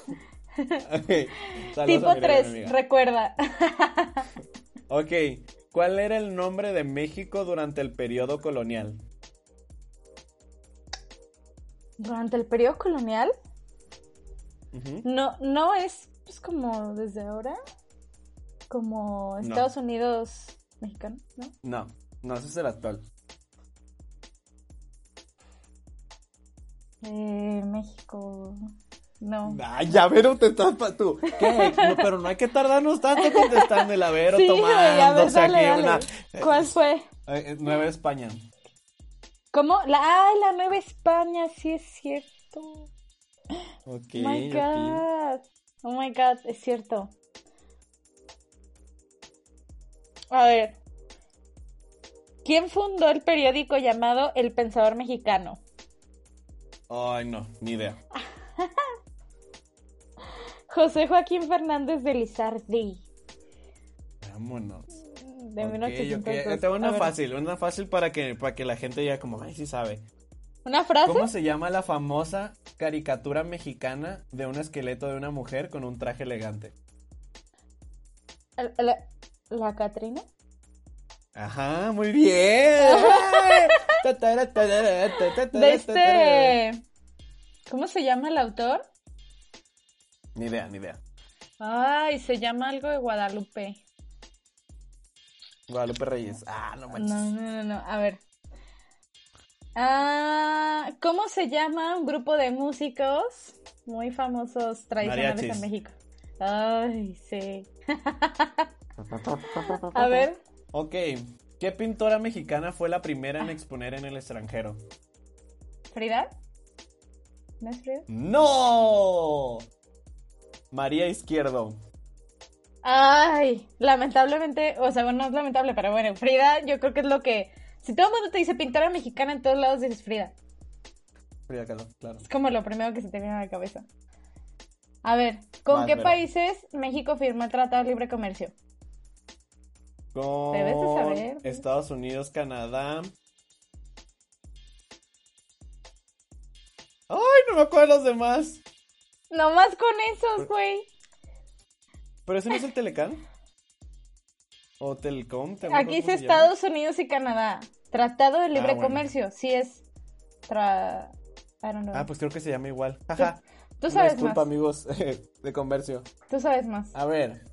Speaker 1: <laughs> tipo 3, recuerda.
Speaker 2: ok, ¿cuál era el nombre de México durante el periodo colonial?
Speaker 1: ¿Durante el periodo colonial? No, no es pues, como desde ahora. Como Estados Unidos mexicano, ¿no?
Speaker 2: No. No, ese es el actual.
Speaker 1: Eh, México. No.
Speaker 2: Ay, ya, pero te estás pa tú. ¿Qué? pero no hay que tardarnos tanto contestando el Avero sí, tomando. o sea, dale, Una...
Speaker 1: ¿Cuál fue?
Speaker 2: Eh, eh, Nueva España.
Speaker 1: ¿Cómo? La, ay, la Nueva España, sí es cierto.
Speaker 2: Ok.
Speaker 1: Oh my God. Oh my God, es cierto. A ver. ¿Quién fundó el periódico llamado El Pensador Mexicano?
Speaker 2: Ay, no, ni idea. <laughs>
Speaker 1: José Joaquín Fernández de Lizardi.
Speaker 2: Vámonos.
Speaker 1: De
Speaker 2: Ok,
Speaker 1: 1802.
Speaker 2: ok. Tengo
Speaker 1: A
Speaker 2: una
Speaker 1: ver,
Speaker 2: fácil, una fácil para que, para que la gente ya como, ay, sí sabe.
Speaker 1: ¿Una frase?
Speaker 2: ¿Cómo se llama la famosa caricatura mexicana de un esqueleto de una mujer con un traje elegante?
Speaker 1: ¿La, la, la Catrina?
Speaker 2: Ajá, muy bien.
Speaker 1: De este... ¿Cómo se llama el autor?
Speaker 2: Ni idea, ni idea.
Speaker 1: Ay, se llama algo de Guadalupe.
Speaker 2: Guadalupe Reyes. Ah, no manches.
Speaker 1: No, no, no, no. A ver. Ah, ¿cómo se llama un grupo de músicos muy famosos tradicionales
Speaker 2: Mariachis.
Speaker 1: en México? Ay, sí. <laughs> A ver,
Speaker 2: Ok. ¿Qué pintora mexicana fue la primera en exponer en el extranjero?
Speaker 1: Frida. ¿No es Frida?
Speaker 2: ¡No! María Izquierdo.
Speaker 1: Ay, lamentablemente, o sea, bueno, no es lamentable, pero bueno, Frida, yo creo que es lo que. Si todo el mundo te dice pintora mexicana en todos lados, dices Frida.
Speaker 2: Frida Kahlo, claro.
Speaker 1: Es como lo primero que se te viene a la cabeza. A ver, ¿con qué países México firmó el Tratado de Libre Comercio?
Speaker 2: Con
Speaker 1: saber.
Speaker 2: Estados Unidos, Canadá. ¡Ay, no me acuerdo de los demás!
Speaker 1: Nomás con esos, güey.
Speaker 2: ¿Pero ese no es el Telecán? ¿O Telecom? ¿Te acuerdas
Speaker 1: Aquí
Speaker 2: llama?
Speaker 1: Estados Unidos y Canadá. Tratado de Libre
Speaker 2: Ah, bueno.
Speaker 1: Comercio. Sí es. Tra... I don't know.
Speaker 2: Ah, pues creo que se llama igual. Ajá.
Speaker 1: Tú sabes
Speaker 2: disculpa,
Speaker 1: más.
Speaker 2: amigos <laughs> de comercio.
Speaker 1: Tú sabes más.
Speaker 2: A ver.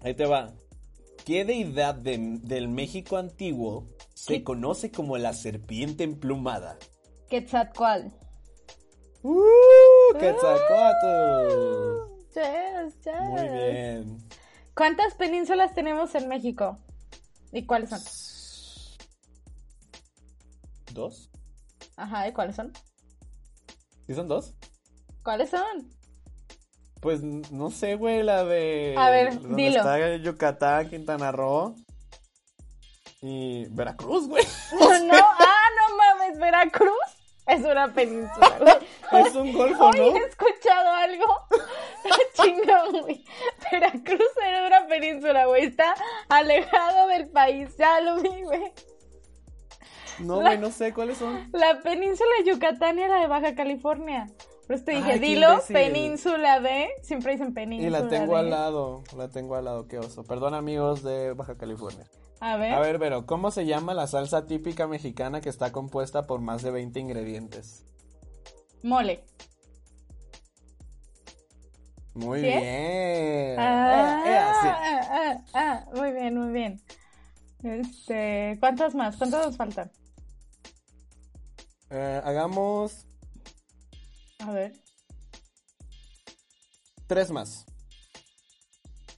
Speaker 2: Ahí te va. ¿Qué deidad de- del México antiguo se
Speaker 1: ¿Qué?
Speaker 2: conoce como la serpiente emplumada?
Speaker 1: Quetzalcoatl.
Speaker 2: ¡Uh! ¡Quetzalcóatl!
Speaker 1: Yes, yes.
Speaker 2: Muy bien.
Speaker 1: ¿Cuántas penínsulas tenemos en México? ¿Y cuáles son?
Speaker 2: ¿Dos?
Speaker 1: Ajá, ¿y cuáles son?
Speaker 2: ¿Sí son dos?
Speaker 1: ¿Cuáles son?
Speaker 2: Pues no sé, güey, la de.
Speaker 1: A ver,
Speaker 2: donde
Speaker 1: dilo.
Speaker 2: Está Yucatán, Quintana Roo. Y Veracruz, güey.
Speaker 1: No, <laughs> ah, no mames, Veracruz es una península, güey. <laughs>
Speaker 2: Es un golfo,
Speaker 1: Hoy
Speaker 2: ¿no?
Speaker 1: he escuchado algo. <laughs> Chingón, güey. Veracruz era una península, güey. Está alejado del país. Ya lo vi, güey.
Speaker 2: No, güey, no sé cuáles son.
Speaker 1: La península de Yucatán y la de Baja California. Por eso te dije,
Speaker 2: Ay,
Speaker 1: dilo, península de. Siempre dicen
Speaker 2: Y
Speaker 1: península.
Speaker 2: la tengo
Speaker 1: de.
Speaker 2: al lado. La tengo al lado, qué oso. Perdón, amigos de Baja California.
Speaker 1: A ver.
Speaker 2: A ver, Vero, ¿cómo se llama la salsa típica mexicana que está compuesta por más de 20 ingredientes?
Speaker 1: Mole.
Speaker 2: Muy bien.
Speaker 1: Ah,
Speaker 2: Eh, eh, sí.
Speaker 1: ah, ah, ah, muy bien, muy bien. Este, ¿cuántas más? ¿Cuántas nos faltan?
Speaker 2: Eh, hagamos
Speaker 1: A ver.
Speaker 2: tres más.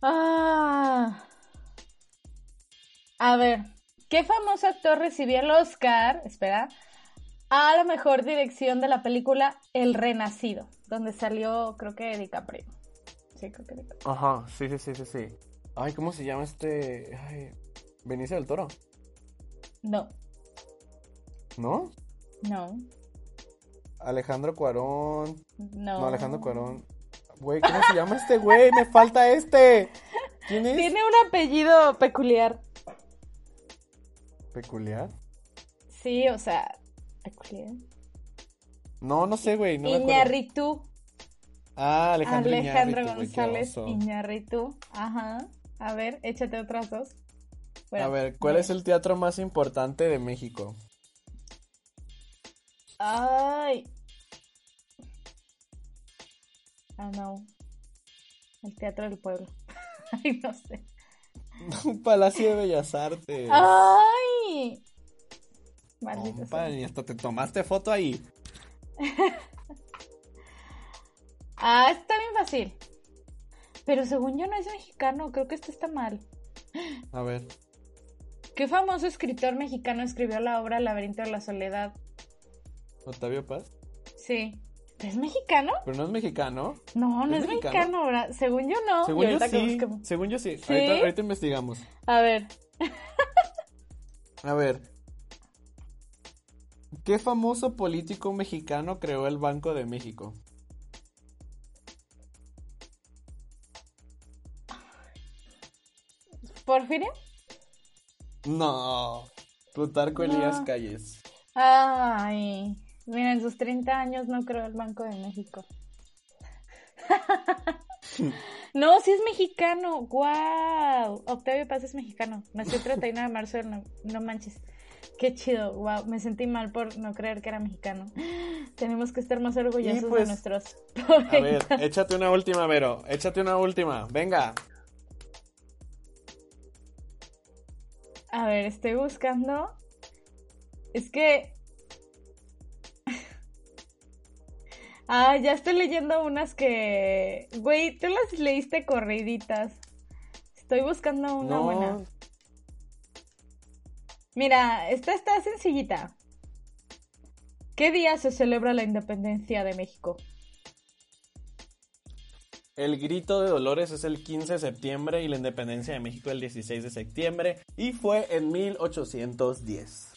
Speaker 1: Ah. A ver, ¿qué famoso actor recibió el Oscar? Espera. A la mejor dirección de la película El Renacido, donde salió, creo que DiCaprio. Sí, creo que DiCaprio.
Speaker 2: Ajá, sí, sí, sí, sí, sí. Ay, ¿cómo se llama este? Ay, Benicio del Toro,
Speaker 1: No,
Speaker 2: ¿no?
Speaker 1: no,
Speaker 2: Alejandro Cuarón.
Speaker 1: no.
Speaker 2: No, Alejandro Cuarón. Güey, ¿cómo se llama este güey? Me falta este. ¿Quién es?
Speaker 1: Tiene un apellido peculiar.
Speaker 2: Peculiar.
Speaker 1: Sí, o sea, peculiar.
Speaker 2: No, no sé, güey. No.
Speaker 1: Iñarritu.
Speaker 2: Ah, Alejandro,
Speaker 1: Alejandro González. Iñarritu. Ajá. A ver, échate otras dos. Bueno,
Speaker 2: A ver, ¿cuál
Speaker 1: bien.
Speaker 2: es el teatro más importante de México?
Speaker 1: Ay. Ah, no. El Teatro del Pueblo. <laughs> Ay, no sé.
Speaker 2: Palacio de Bellas Artes.
Speaker 1: Ay. Maldito
Speaker 2: Compa, y hasta te tomaste foto ahí. <laughs>
Speaker 1: Ah, está bien fácil. Pero según yo no es mexicano, creo que esto está mal.
Speaker 2: A ver. <gasps>
Speaker 1: ¿Qué famoso escritor mexicano escribió la obra laberinto de la soledad?
Speaker 2: Octavio Paz.
Speaker 1: Sí. ¿Es mexicano?
Speaker 2: Pero no es mexicano.
Speaker 1: No, no
Speaker 2: ¿Es
Speaker 1: es,
Speaker 2: mexicano?
Speaker 1: ¿verdad? Según yo no.
Speaker 2: Según yo sí. Según yo sí.
Speaker 1: ¿Sí?
Speaker 2: Ahorita, ahorita investigamos.
Speaker 1: A ver.
Speaker 2: A ver. ¿Qué famoso político mexicano creó el Banco de México?
Speaker 1: ¿Porfirio?
Speaker 2: No. Plutarco Elías Calles.
Speaker 1: Ay, mira, en sus 30 años no creó el Banco de México. <laughs> no, sí es mexicano. ¡Wow! Octavio Paz es mexicano. Nació el 31 de marzo. No, no manches. Qué chido. Wow, me sentí mal por no creer que era mexicano. Tenemos que estar más orgullosos de
Speaker 2: pues,
Speaker 1: nuestros.
Speaker 2: A ver, échate una última, Vero. Échate una última. Venga.
Speaker 1: A ver, estoy buscando. Es que. Ah, ya estoy leyendo unas que. Güey, tú las leíste corriditas. Estoy buscando una buena. Mira, esta está sencillita. ¿Qué día se celebra la independencia de México?
Speaker 2: El grito de Dolores es el 15 de septiembre y la independencia de México el 16 de septiembre y fue en 1810.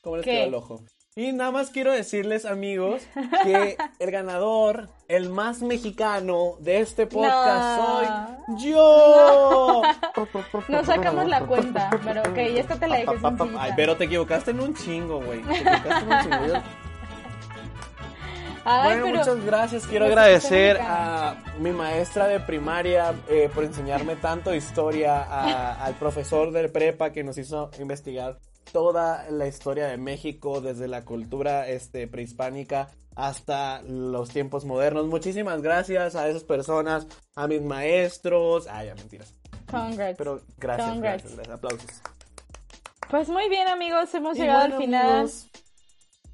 Speaker 2: ¿Cómo les quedó el ojo? Y nada más quiero decirles, amigos, que <laughs> el ganador, el más mexicano de este podcast soy yo. <laughs>
Speaker 1: No. sacamos la cuenta, pero ok, esta te la dejé
Speaker 2: Ay, pero te equivocaste en un chingo, güey. Te equivocaste en un chingo. <laughs> bueno, muchas gracias. Quiero agradecer a mi maestra de primaria eh, por enseñarme tanto historia, al profesor del prepa que nos hizo investigar toda la historia de México desde la cultura este, prehispánica hasta los tiempos modernos. Muchísimas gracias a esas personas, a mis maestros. Ay, ya mentiras.
Speaker 1: Congrats.
Speaker 2: Pero gracias, gracias, gracias, Aplausos.
Speaker 1: Pues muy bien, amigos, hemos llegado al final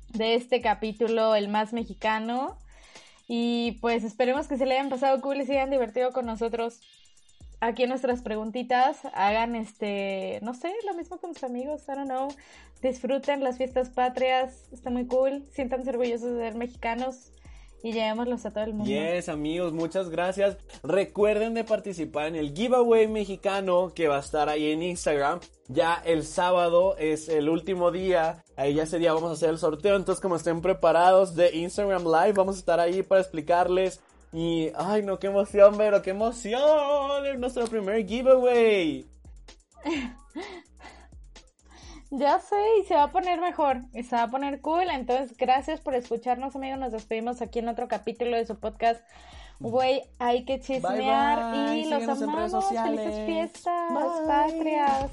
Speaker 1: de este capítulo, el más mexicano. Y pues esperemos que se le hayan pasado cool y se hayan divertido con nosotros. Aquí nuestras preguntitas, hagan este, no sé, lo mismo con sus amigos, I don't know. Disfruten las fiestas patrias, está muy cool. Siéntanse orgullosos de ser mexicanos y llevémoslos a todo el mundo.
Speaker 2: Yes, amigos, muchas gracias. Recuerden de participar en el giveaway mexicano que va a estar ahí en Instagram. Ya el sábado es el último día. Ahí ya ese día vamos a hacer el sorteo. Entonces, como estén preparados de Instagram Live, vamos a estar ahí para explicarles. Y, ay, no, qué emoción, pero qué emoción. Es nuestro primer giveaway. <laughs>
Speaker 1: Ya sé, y se va a poner mejor, y se va a poner cool. Entonces, gracias por escucharnos, amigos. Nos despedimos aquí en otro capítulo de su podcast. Güey, hay que chismear y los amamos. Felices fiestas, patrias.